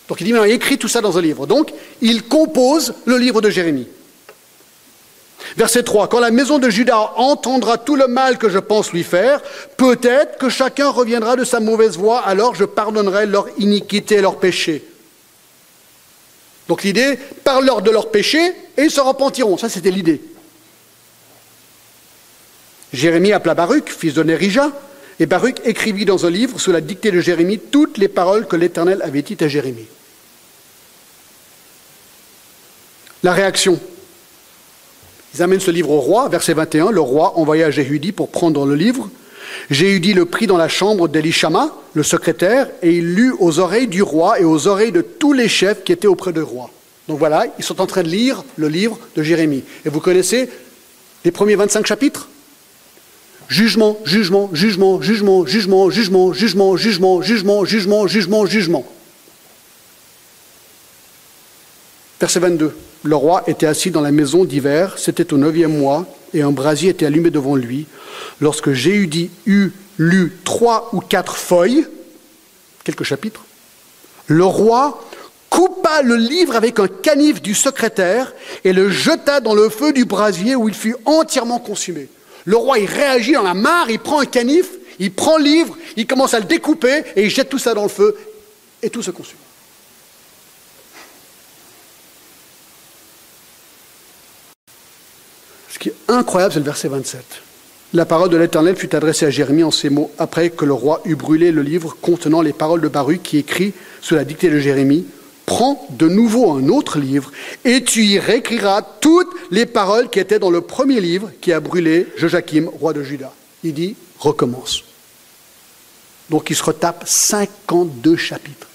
Donc il dit, mais écrit tout ça dans un livre. Donc il compose le livre de Jérémie. Verset 3, quand la maison de Judas entendra tout le mal que je pense lui faire, peut-être que chacun reviendra de sa mauvaise voie, alors je pardonnerai leur iniquité et leur péché. Donc l'idée, parle-leur de leur péché et ils se repentiront. Ça, c'était l'idée. Jérémie appela Baruch, fils de Nérija, et Baruch écrivit dans un livre, sous la dictée de Jérémie, toutes les paroles que l'Éternel avait dites à Jérémie. La réaction. Ils amènent ce livre au roi, verset 21. Le roi envoya Jéhudi pour prendre le livre. Jéhudi le prit dans la chambre d'Elishama, le secrétaire, et il lut aux oreilles du roi et aux oreilles de tous les chefs qui étaient auprès du roi. Donc voilà, ils sont en train de lire le livre de Jérémie. Et vous connaissez les premiers 25 chapitres Jugement, jugement, jugement, jugement, jugement, jugement, jugement, jugement, jugement, jugement, jugement, jugement. Verset 22. Le roi était assis dans la maison d'hiver, c'était au neuvième mois, et un brasier était allumé devant lui. Lorsque Jéhudi eut lu trois ou quatre feuilles, quelques chapitres, le roi coupa le livre avec un canif du secrétaire et le jeta dans le feu du brasier où il fut entièrement consumé. Le roi, il réagit dans la mare, il prend un canif, il prend le livre, il commence à le découper et il jette tout ça dans le feu et tout se consume. Ce qui est incroyable, c'est le verset 27. La parole de l'Éternel fut adressée à Jérémie en ces mots, après que le roi eut brûlé le livre contenant les paroles de Baruch qui écrit sous la dictée de Jérémie prends de nouveau un autre livre et tu y réécriras toutes les paroles qui étaient dans le premier livre qui a brûlé Joachim, roi de Juda. Il dit, recommence. Donc il se retape 52 chapitres.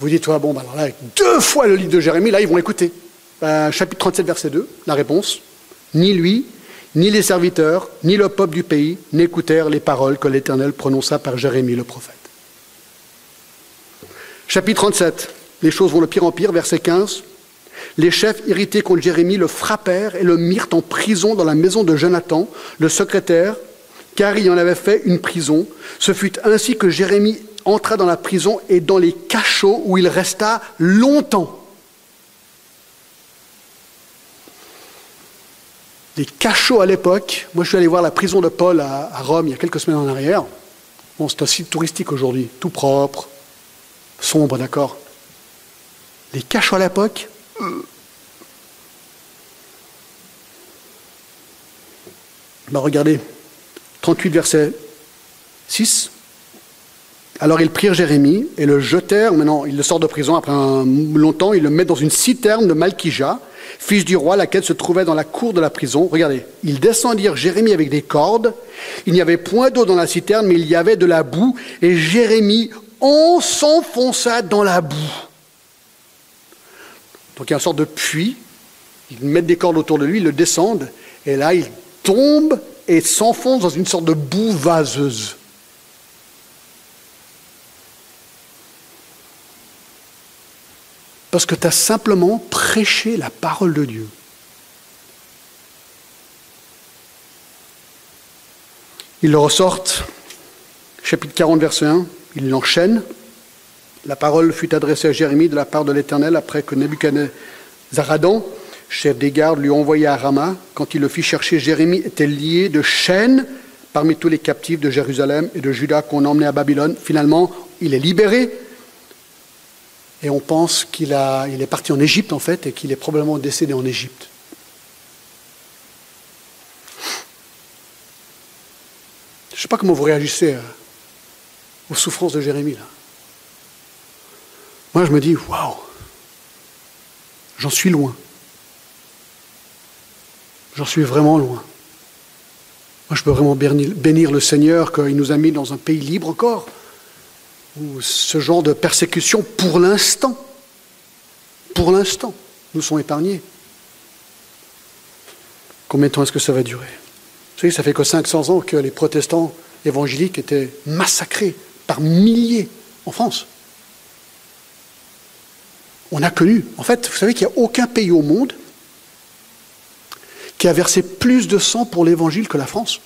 Vous dites, toi, bon, bah alors là, deux fois le livre de Jérémie, là, ils vont écouter. Ben, chapitre 37, verset 2, la réponse. Ni lui, ni les serviteurs, ni le peuple du pays n'écoutèrent les paroles que l'Éternel prononça par Jérémie le prophète. Chapitre 37. Les choses vont de pire en pire, verset 15. Les chefs irrités contre Jérémie le frappèrent et le mirent en prison dans la maison de Jonathan, le secrétaire, car il en avait fait une prison. Ce fut ainsi que Jérémie entra dans la prison et dans les cachots où il resta longtemps. les cachots à l'époque. Moi, je suis allé voir la prison de Paul à, Rome il y a quelques semaines en arrière. Bon, c'est un site touristique aujourd'hui, tout propre, sombre, d'accord. Les cachots à l'époque. Euh. Ben, regardez, 38 verset 6. Alors ils prirent Jérémie et le jetèrent, maintenant il le sort de prison après un longtemps, ils le mettent dans une citerne de Malkija, fils du roi, laquelle se trouvait dans la cour de la prison. Regardez, ils descendirent Jérémie avec des cordes. Il n'y avait point d'eau dans la citerne, mais il y avait de la boue. Et Jérémie, on s'enfonça dans la boue. Donc il y a une sorte de puits. Ils mettent des cordes autour de lui, ils le descendent. Et là, il tombe et s'enfonce dans une sorte de boue vaseuse. Parce que tu as simplement prêché la parole de Dieu. Ils le ressortent, chapitre 40, verset 1, ils l'enchaînent. La parole fut adressée à Jérémie de la part de l'Éternel après que Nebuchadnezzar chef des gardes, lui envoya à Rama. Quand il le fit chercher, Jérémie était lié de chaînes parmi tous les captifs de Jérusalem et de Juda qu'on emmenait à Babylone. Finalement, il est libéré, et on pense qu'il il est parti en Égypte, en fait, et qu'il est probablement décédé en Égypte. Je ne sais pas comment vous réagissez euh, aux souffrances de Jérémie, là. Moi, je me dis, waouh, j'en suis loin. J'en suis vraiment loin. Moi, je peux vraiment bénir le Seigneur qu'il nous a mis dans un pays libre encore, ce genre de persécution, pour l'instant, pour l'instant, nous sont épargnés. Combien de temps est-ce que ça va durer? Vous savez, ça fait que 500 ans que les protestants évangéliques étaient massacrés par milliers en France. On a connu, en fait, vous savez qu'il n'y a aucun pays au monde qui a versé plus de sang pour l'évangile que la France.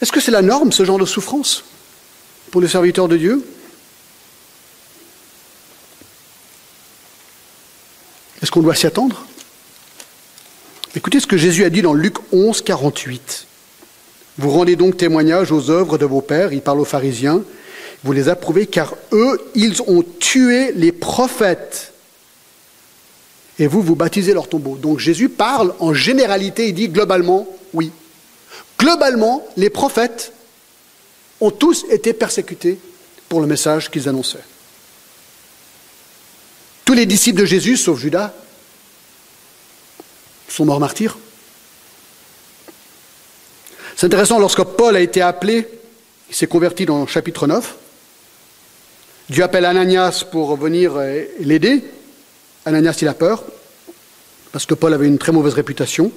Est-ce que c'est la norme, ce genre de souffrance, pour les serviteurs de Dieu? Est-ce qu'on doit s'y attendre? Écoutez ce que Jésus a dit dans Luc 11, 48. Vous rendez donc témoignage aux œuvres de vos pères, il parle aux pharisiens, vous les approuvez car eux, ils ont tué les prophètes. Et vous, vous baptisez leur tombeau. Donc Jésus parle en généralité, il dit globalement, oui. Globalement, les prophètes ont tous été persécutés pour le message qu'ils annonçaient. Tous les disciples de Jésus, sauf Judas, sont morts martyrs. C'est intéressant, lorsque Paul a été appelé, il s'est converti dans le chapitre 9. Dieu appelle Ananias pour venir l'aider. Ananias, il a peur, parce que Paul avait une très mauvaise réputation.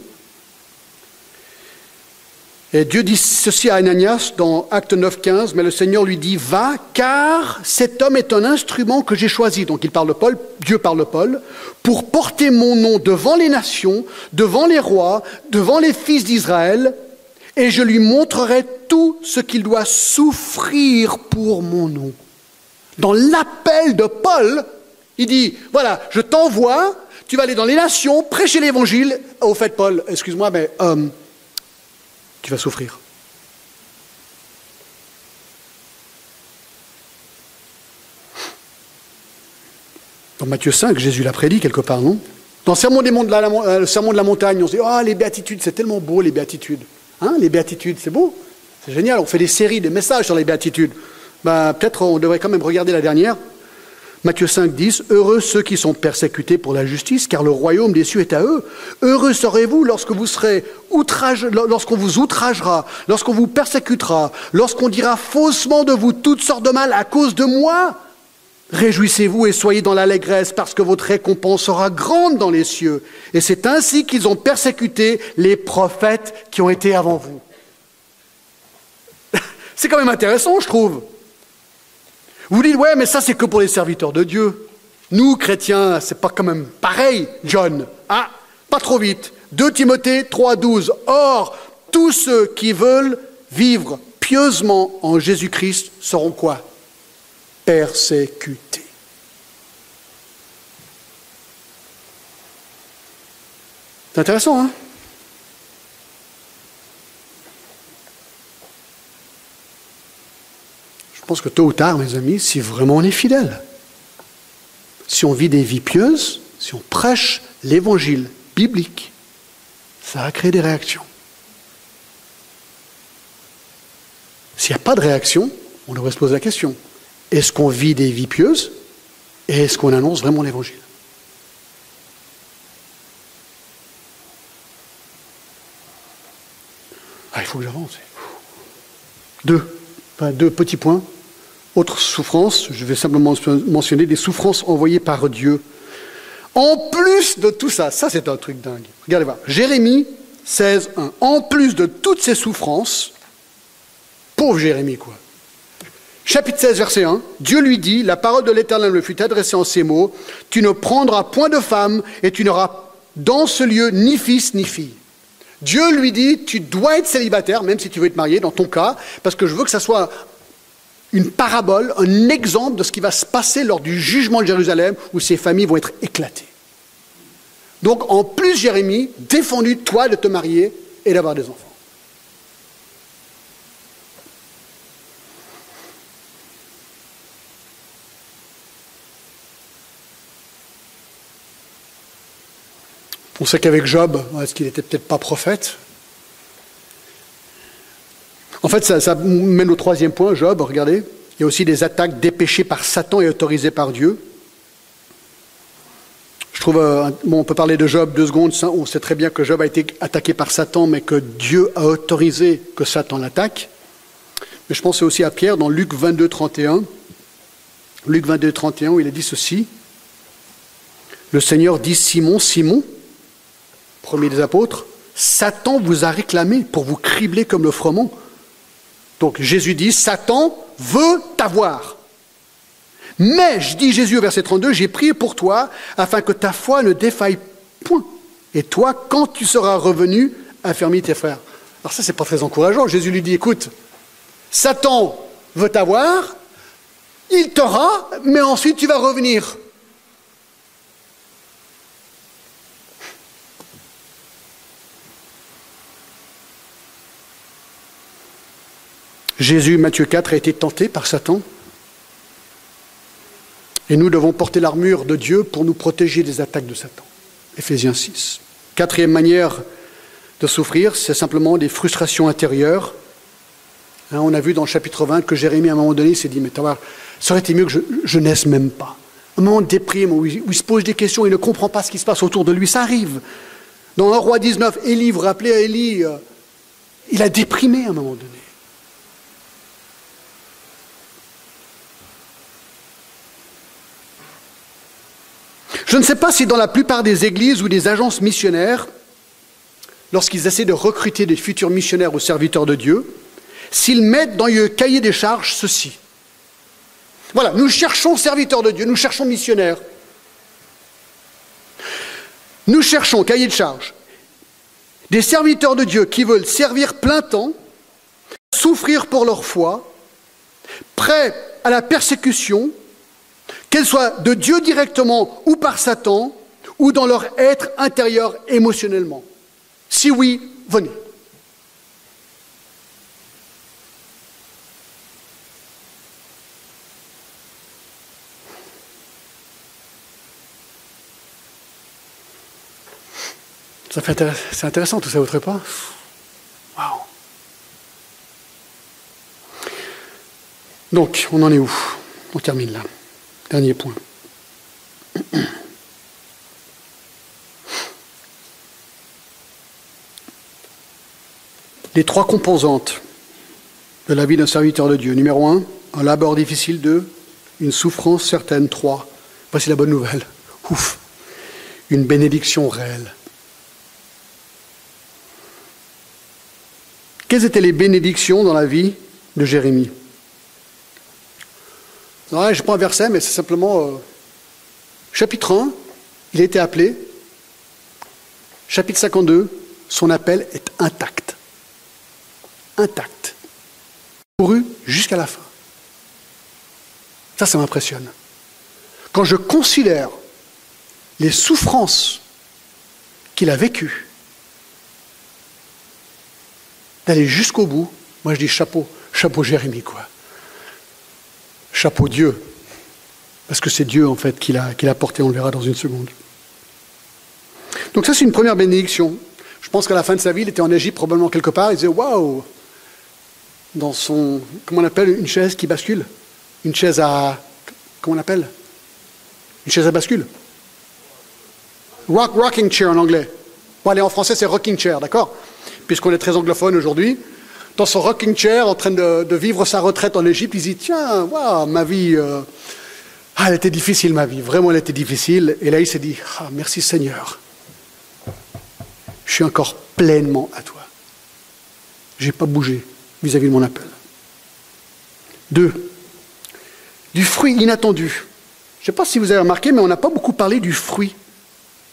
Et Dieu dit ceci à Ananias dans Acte 9, 15, mais le Seigneur lui dit, va, car cet homme est un instrument que j'ai choisi. Donc il parle Paul, Dieu parle Paul, pour porter mon nom devant les nations, devant les rois, devant les fils d'Israël, et je lui montrerai tout ce qu'il doit souffrir pour mon nom. Dans l'appel de Paul, il dit, voilà, je t'envoie, tu vas aller dans les nations, prêcher l'évangile. Au fait, Paul, excuse-moi, mais... Euh, tu vas souffrir. Dans Matthieu 5, Jésus l'a prédit quelque part, non? Dans le sermon, de la, euh, de la montagne, on se dit Ah, les béatitudes, c'est tellement beau, les béatitudes. Hein, les béatitudes, c'est beau. C'est génial. On fait des séries, des messages sur les béatitudes. Ben, Peut-être on devrait quand même regarder la dernière. Matthieu 5, 10, Heureux ceux qui sont persécutés pour la justice, car le royaume des cieux est à eux. Heureux serez-vous lorsque vous serez outrage, lorsqu'on vous outragera, lorsqu'on vous persécutera, lorsqu'on dira faussement de vous toutes sortes de mal à cause de moi. Réjouissez-vous et soyez dans l'allégresse, parce que votre récompense sera grande dans les cieux. Et c'est ainsi qu'ils ont persécuté les prophètes qui ont été avant vous. c'est quand même intéressant, je trouve. Vous dites, ouais, mais ça c'est que pour les serviteurs de Dieu. Nous, chrétiens, c'est pas quand même pareil, John. Ah, pas trop vite. 2 Timothée 3,12. Or, tous ceux qui veulent vivre pieusement en Jésus-Christ seront quoi? Persécutés. C'est intéressant, hein? Pense que tôt ou tard, mes amis, si vraiment on est fidèle, si on vit des vies pieuses, si on prêche l'évangile biblique, ça va créer des réactions. S'il n'y a pas de réaction, on devrait se poser la question. Est-ce qu'on vit des vies pieuses et est-ce qu'on annonce vraiment l'évangile? Ah, il faut que j'avance. Deux. Enfin, deux petits points. Autre souffrance, je vais simplement mentionner des souffrances envoyées par Dieu. En plus de tout ça, ça c'est un truc dingue. Regardez voir, Jérémie 16, 1. En plus de toutes ces souffrances, pauvre Jérémie quoi. Chapitre 16, verset 1, Dieu lui dit, la parole de l'Éternel me fut adressée en ces mots, tu ne prendras point de femme et tu n'auras dans ce lieu ni fils ni fille. Dieu lui dit, tu dois être célibataire, même si tu veux être marié, dans ton cas, parce que je veux que ça soit une parabole, un exemple de ce qui va se passer lors du jugement de Jérusalem où ces familles vont être éclatées. Donc en plus, Jérémie, défendu toi de te marier et d'avoir des enfants. On sait qu'avec Job, est-ce qu'il n'était peut-être pas prophète en fait, ça, mène au troisième point, Job, regardez. Il y a aussi des attaques dépêchées par Satan et autorisées par Dieu. Je trouve, euh, bon, on peut parler de Job deux secondes, on sait très bien que Job a été attaqué par Satan, mais que Dieu a autorisé que Satan l'attaque. Mais je pense aussi à Pierre dans Luc 22, 31. Luc 22, 31, où il a dit ceci. Le Seigneur dit Simon, Simon, premier des apôtres, Satan vous a réclamé pour vous cribler comme le froment. Donc Jésus dit, Satan veut t'avoir. Mais, je dis Jésus au verset 32, j'ai prié pour toi afin que ta foi ne défaille point. Et toi, quand tu seras revenu, affermis tes frères. Alors ça, c'est pas très encourageant. Jésus lui dit, écoute, Satan veut t'avoir, il t'aura, mais ensuite tu vas revenir. Jésus, Matthieu 4, a été tenté par Satan. Et nous devons porter l'armure de Dieu pour nous protéger des attaques de Satan. Éphésiens 6. Quatrième manière de souffrir, c'est simplement des frustrations intérieures. Hein, on a vu dans le chapitre 20 que Jérémie, à un moment donné, s'est dit, mais ça aurait été mieux que je, je naisse même pas. Un moment déprime où il, se pose des questions, il ne comprend pas ce qui se passe autour de lui, ça arrive. Dans 1 roi 19, Élie, vous vous rappelez à Élie, euh, il a déprimé à un moment donné. Je ne sais pas si dans la plupart des églises ou des agences missionnaires, lorsqu'ils essaient de recruter des futurs missionnaires ou serviteurs de Dieu, s'ils mettent dans le cahier des charges ceci. Voilà, nous cherchons serviteurs de Dieu, nous cherchons missionnaires. Nous cherchons, cahier de charges, des serviteurs de Dieu qui veulent servir plein temps, souffrir pour leur foi, prêts à la persécution, qu'elle soit de Dieu directement ou par Satan, ou dans leur être intérieur émotionnellement. Si oui, venez. C'est intéressant tout ça, votre pas? Waouh Donc, on en est où? On termine là. Dernier point. Les trois composantes de la vie d'un serviteur de Dieu. Numéro un, un labeur difficile. Deux, une souffrance certaine. Trois, voici la bonne nouvelle. Ouf, une bénédiction réelle. Quelles étaient les bénédictions dans la vie de Jérémie? Je prends un verset, mais c'est simplement euh, chapitre 1, il a été appelé. Chapitre 52, son appel est intact. Intact. Couru jusqu'à la fin. Ça, ça m'impressionne. Quand je considère les souffrances qu'il a vécues, d'aller jusqu'au bout, moi je dis chapeau, chapeau Jérémie, quoi. Chapeau Dieu, parce que c'est Dieu en fait qui l'a porté, on le verra dans une seconde. Donc ça c'est une première bénédiction. Je pense qu'à la fin de sa vie, il était en Égypte probablement quelque part, il disait waouh dans son comment on appelle une chaise qui bascule, une chaise à comment on appelle? Une chaise à bascule. Rock, rocking chair en anglais. Bon, allez, en français, c'est rocking chair, d'accord? Puisqu'on est très anglophone aujourd'hui dans son rocking chair en train de, vivre sa retraite en Égypte, il dit Tiens, waouh, ma vie, euh, ah, elle était difficile, ma vie, vraiment, elle était difficile. Et là, il s'est dit Ah, merci Seigneur, je suis encore pleinement à toi. Je n'ai pas bougé vis-à-vis de mon appel. Deux, du fruit inattendu. Je ne sais pas si vous avez remarqué, mais on n'a pas beaucoup parlé du fruit,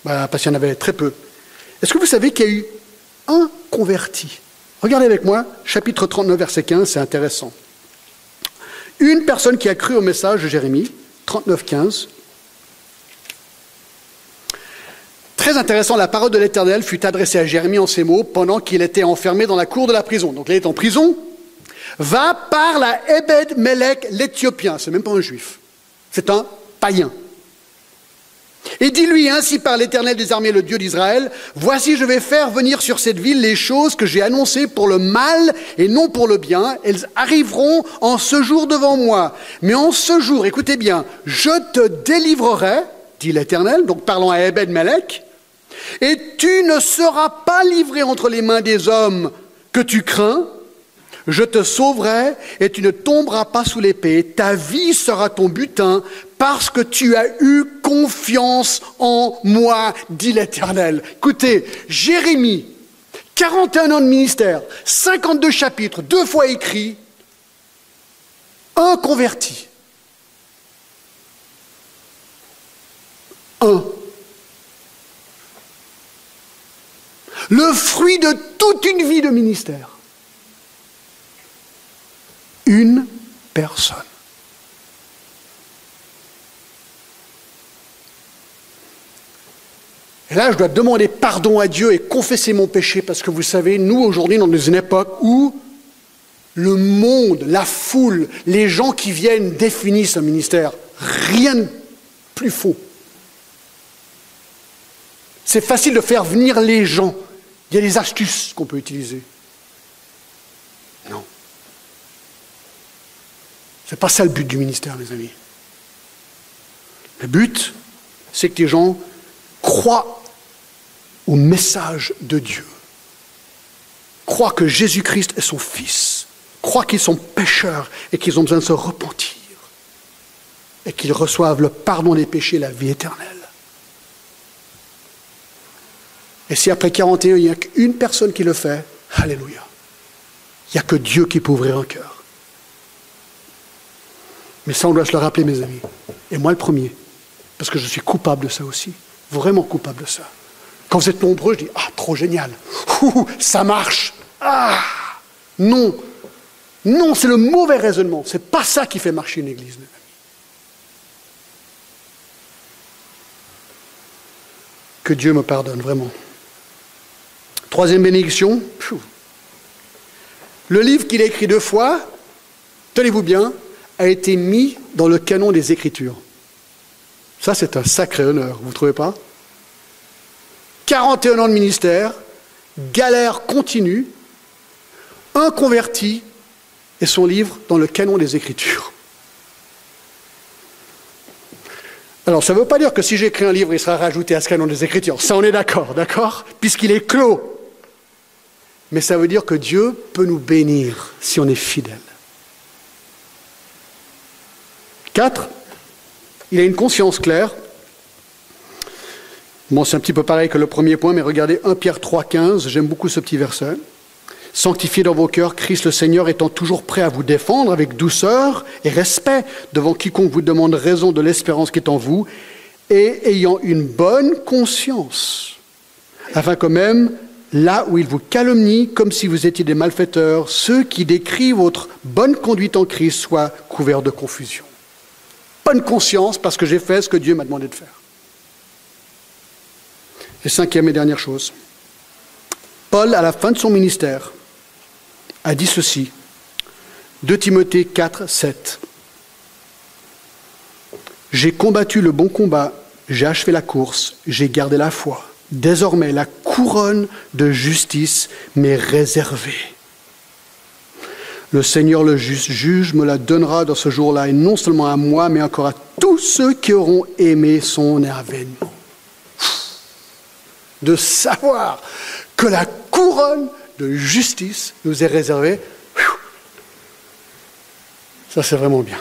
bah, parce qu'il y en avait très peu. Est-ce que vous savez qu'il y a eu un converti? Regardez avec moi, chapitre 39, verset 15, c'est intéressant. Une personne qui a cru au message de Jérémie, 39, 15. Très intéressant, la parole de l'Éternel fut adressée à Jérémie en ces mots pendant qu'il était enfermé dans la cour de la prison. Donc il est en prison. Va par la Ebed Melech l'Éthiopien. C'est même pas un juif. C'est un païen. Et dis-lui ainsi par l'Éternel des armées, le Dieu d'Israël, voici je vais faire venir sur cette ville les choses que j'ai annoncées pour le mal et non pour le bien. Elles arriveront en ce jour devant moi. Mais en ce jour, écoutez bien, je te délivrerai dit l'Éternel, donc parlant à Ebed Melech, et tu ne seras pas livré entre les mains des hommes que tu crains, je te sauverai et tu ne tomberas pas sous l'épée. Ta vie sera ton butin parce que tu as eu confiance en moi, dit l'Éternel. Écoutez, Jérémie, 41 ans de ministère, 52 chapitres, deux fois écrits, un converti. Un. Le fruit de toute une vie de ministère. Une personne. Là, je dois demander pardon à Dieu et confesser mon péché parce que vous savez, nous aujourd'hui, dans une époque où le monde, la foule, les gens qui viennent définissent un ministère. Rien de plus faux. C'est facile de faire venir les gens. Il y a des astuces qu'on peut utiliser. Non. Ce n'est pas ça le but du ministère, mes amis. Le but, c'est que les gens croient au message de Dieu, croient que Jésus-Christ est son Fils, croient qu'ils sont pécheurs et qu'ils ont besoin de se repentir, et qu'ils reçoivent le pardon des péchés et la vie éternelle. Et si après 41, il n'y a qu'une personne qui le fait, Alléluia. Il n'y a que Dieu qui peut ouvrir un cœur. Mais ça, on doit se le rappeler, mes amis. Et moi, le premier. Parce que je suis coupable de ça aussi. Vraiment coupable de ça. Quand vous êtes nombreux, je dis Ah, trop génial. Ouh, ça marche. Ah Non. Non, c'est le mauvais raisonnement. Ce n'est pas ça qui fait marcher une église. Que Dieu me pardonne, vraiment. Troisième bénédiction. Le livre qu'il a écrit deux fois, tenez-vous bien, a été mis dans le canon des Écritures. Ça, c'est un sacré honneur, vous ne trouvez pas? 41 ans de ministère, galère continue, un converti et son livre dans le canon des Écritures. Alors, ça ne veut pas dire que si j'écris un livre, il sera rajouté à ce canon des Écritures. Ça, on est d'accord, d'accord? Puisqu'il est clos. Mais ça veut dire que Dieu peut nous bénir si on est fidèle. Quatre, il a une conscience claire. Bon, c'est un petit peu pareil que le premier point, mais regardez 1 Pierre 3, 15, j'aime beaucoup ce petit verset. Sanctifiez dans vos cœurs Christ le Seigneur étant toujours prêt à vous défendre avec douceur et respect devant quiconque vous demande raison de l'espérance qui est en vous et ayant une bonne conscience, afin que même là où il vous calomnie comme si vous étiez des malfaiteurs, ceux qui décrivent votre bonne conduite en Christ soient couverts de confusion. Bonne conscience parce que j'ai fait ce que Dieu m'a demandé de faire. Et cinquième et dernière chose, Paul, à la fin de son ministère, a dit ceci, 2 Timothée 4, 7. J'ai combattu le bon combat, j'ai achevé la course, j'ai gardé la foi. Désormais, la couronne de justice m'est réservée. Le Seigneur le juge me la donnera dans ce jour-là, et non seulement à moi, mais encore à tous ceux qui auront aimé son avènement de savoir que la couronne de justice nous est réservée. Ça, c'est vraiment bien.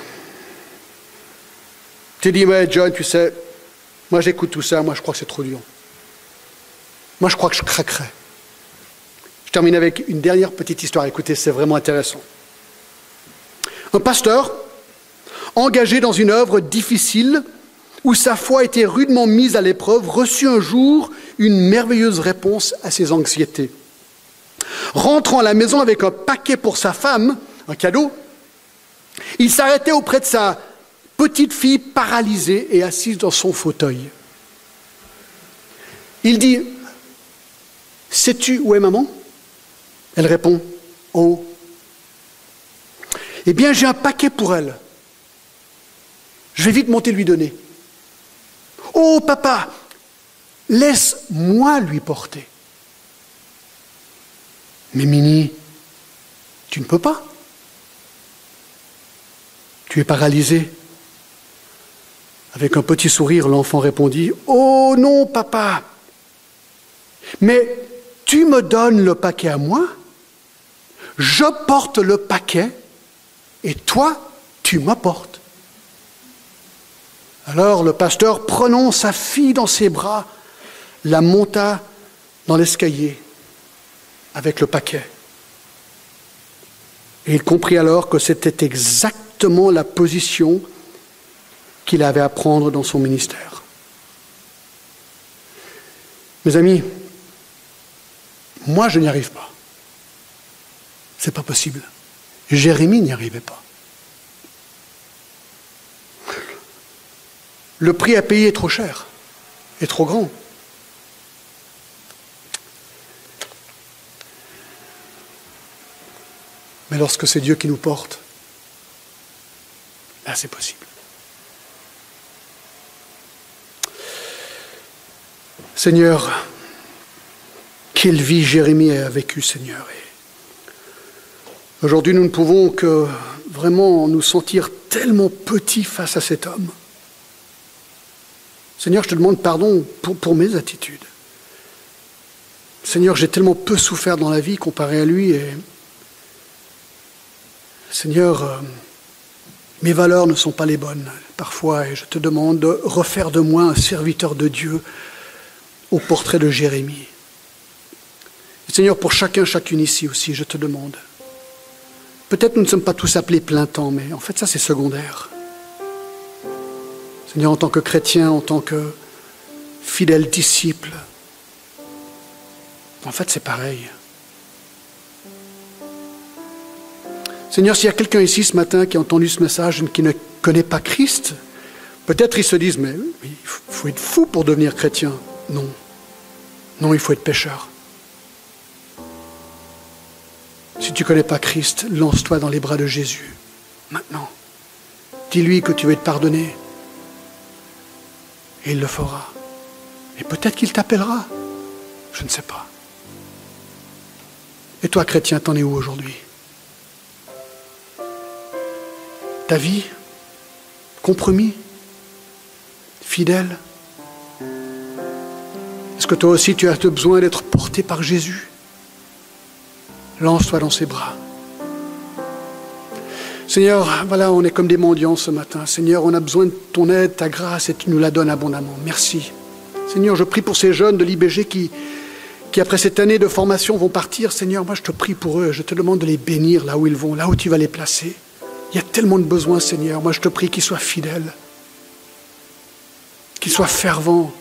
Tu dis, mais John, tu sais, moi j'écoute tout ça, moi je crois que c'est trop dur. Moi je crois que je craquerai. Je termine avec une dernière petite histoire. Écoutez, c'est vraiment intéressant. Un pasteur, engagé dans une œuvre difficile, où sa foi était rudement mise à l'épreuve, reçut un jour une merveilleuse réponse à ses anxiétés. Rentrant à la maison avec un paquet pour sa femme, un cadeau, il s'arrêtait auprès de sa petite fille paralysée et assise dans son fauteuil. Il dit, Sais-tu où est maman? Elle répond, Oh. Eh bien, j'ai un paquet pour elle. Je vais vite monter lui donner. Oh papa, laisse-moi lui porter. Mais Mini, tu ne peux pas. Tu es paralysé. Avec un petit sourire, l'enfant répondit, Oh non, papa, mais tu me donnes le paquet à moi, je porte le paquet, et toi, tu m'apportes. Alors le pasteur, prenant sa fille dans ses bras, la monta dans l'escalier avec le paquet. Et il comprit alors que c'était exactement la position qu'il avait à prendre dans son ministère. Mes amis, moi je n'y arrive pas. C'est pas possible. Jérémie n'y arrivait pas. Le prix à payer est trop cher, est trop grand. Mais lorsque c'est Dieu qui nous porte, là c'est possible. Seigneur, quelle vie Jérémie a vécue, Seigneur. Aujourd'hui, nous ne pouvons que vraiment nous sentir tellement petits face à cet homme. Seigneur, je te demande pardon pour, mes attitudes. Seigneur, j'ai tellement peu souffert dans la vie comparé à lui Seigneur, euh, mes valeurs ne sont pas les bonnes parfois et je te demande de refaire de moi un serviteur de Dieu au portrait de Jérémie. Seigneur, pour chacun, chacune ici aussi, je te demande. Peut-être nous ne sommes pas tous appelés plein temps, mais en fait ça c'est secondaire. Seigneur, en tant que chrétien, en tant que fidèle disciple, en fait c'est pareil. Seigneur, s'il y a quelqu'un ici ce matin qui a entendu ce message et qui ne connaît pas Christ, peut-être ils se disent, mais il faut être fou pour devenir chrétien. Non. Non, il faut être pécheur. Si tu ne connais pas Christ, lance-toi dans les bras de Jésus. Maintenant. Dis-lui que tu veux être pardonné. Et il le fera. Et peut-être qu'il t'appellera. Je ne sais pas. Et toi, chrétien, t'en es où aujourd'hui? Ta vie? Compromis? Fidèle? Est-ce que toi aussi tu as besoin d'être porté par Jésus? Lance-toi dans ses bras. Seigneur, voilà, on est comme des mendiants ce matin. Seigneur, on a besoin de ton aide, ta grâce, et tu nous la donnes abondamment. Merci. Seigneur, je prie pour ces jeunes de l'IBG qui, qui, après cette année de formation, vont partir. Seigneur, moi, je te prie pour eux. Je te demande de les bénir là où ils vont, là où tu vas les placer. Il y a tellement de besoins, Seigneur. Moi, je te prie qu'ils soient fidèles, qu'ils soient fervents,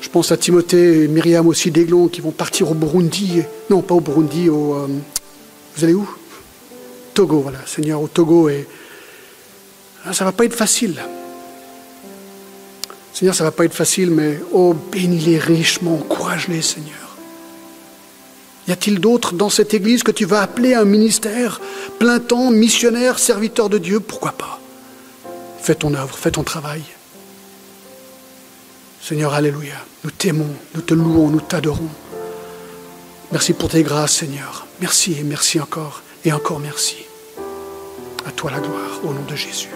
Je pense à Timothée et Myriam aussi d'Aiglon qui vont partir au Burundi. Non, pas au Burundi, au. Euh, vous allez où? Togo, voilà, Seigneur, au Togo. Et ah, ça ne va pas être facile. Seigneur, ça ne va pas être facile, mais oh, bénis-les richement, encourage-les, Seigneur. Y a-t-il d'autres dans cette église que tu vas appeler un ministère plein temps, missionnaire, serviteur de Dieu? Pourquoi pas? Fais ton œuvre, fais ton travail. Seigneur, Alléluia. Nous t'aimons, nous te louons, nous t'adorons. Merci pour tes grâces, Seigneur. Merci et merci encore et encore merci. À toi la gloire, au nom de Jésus.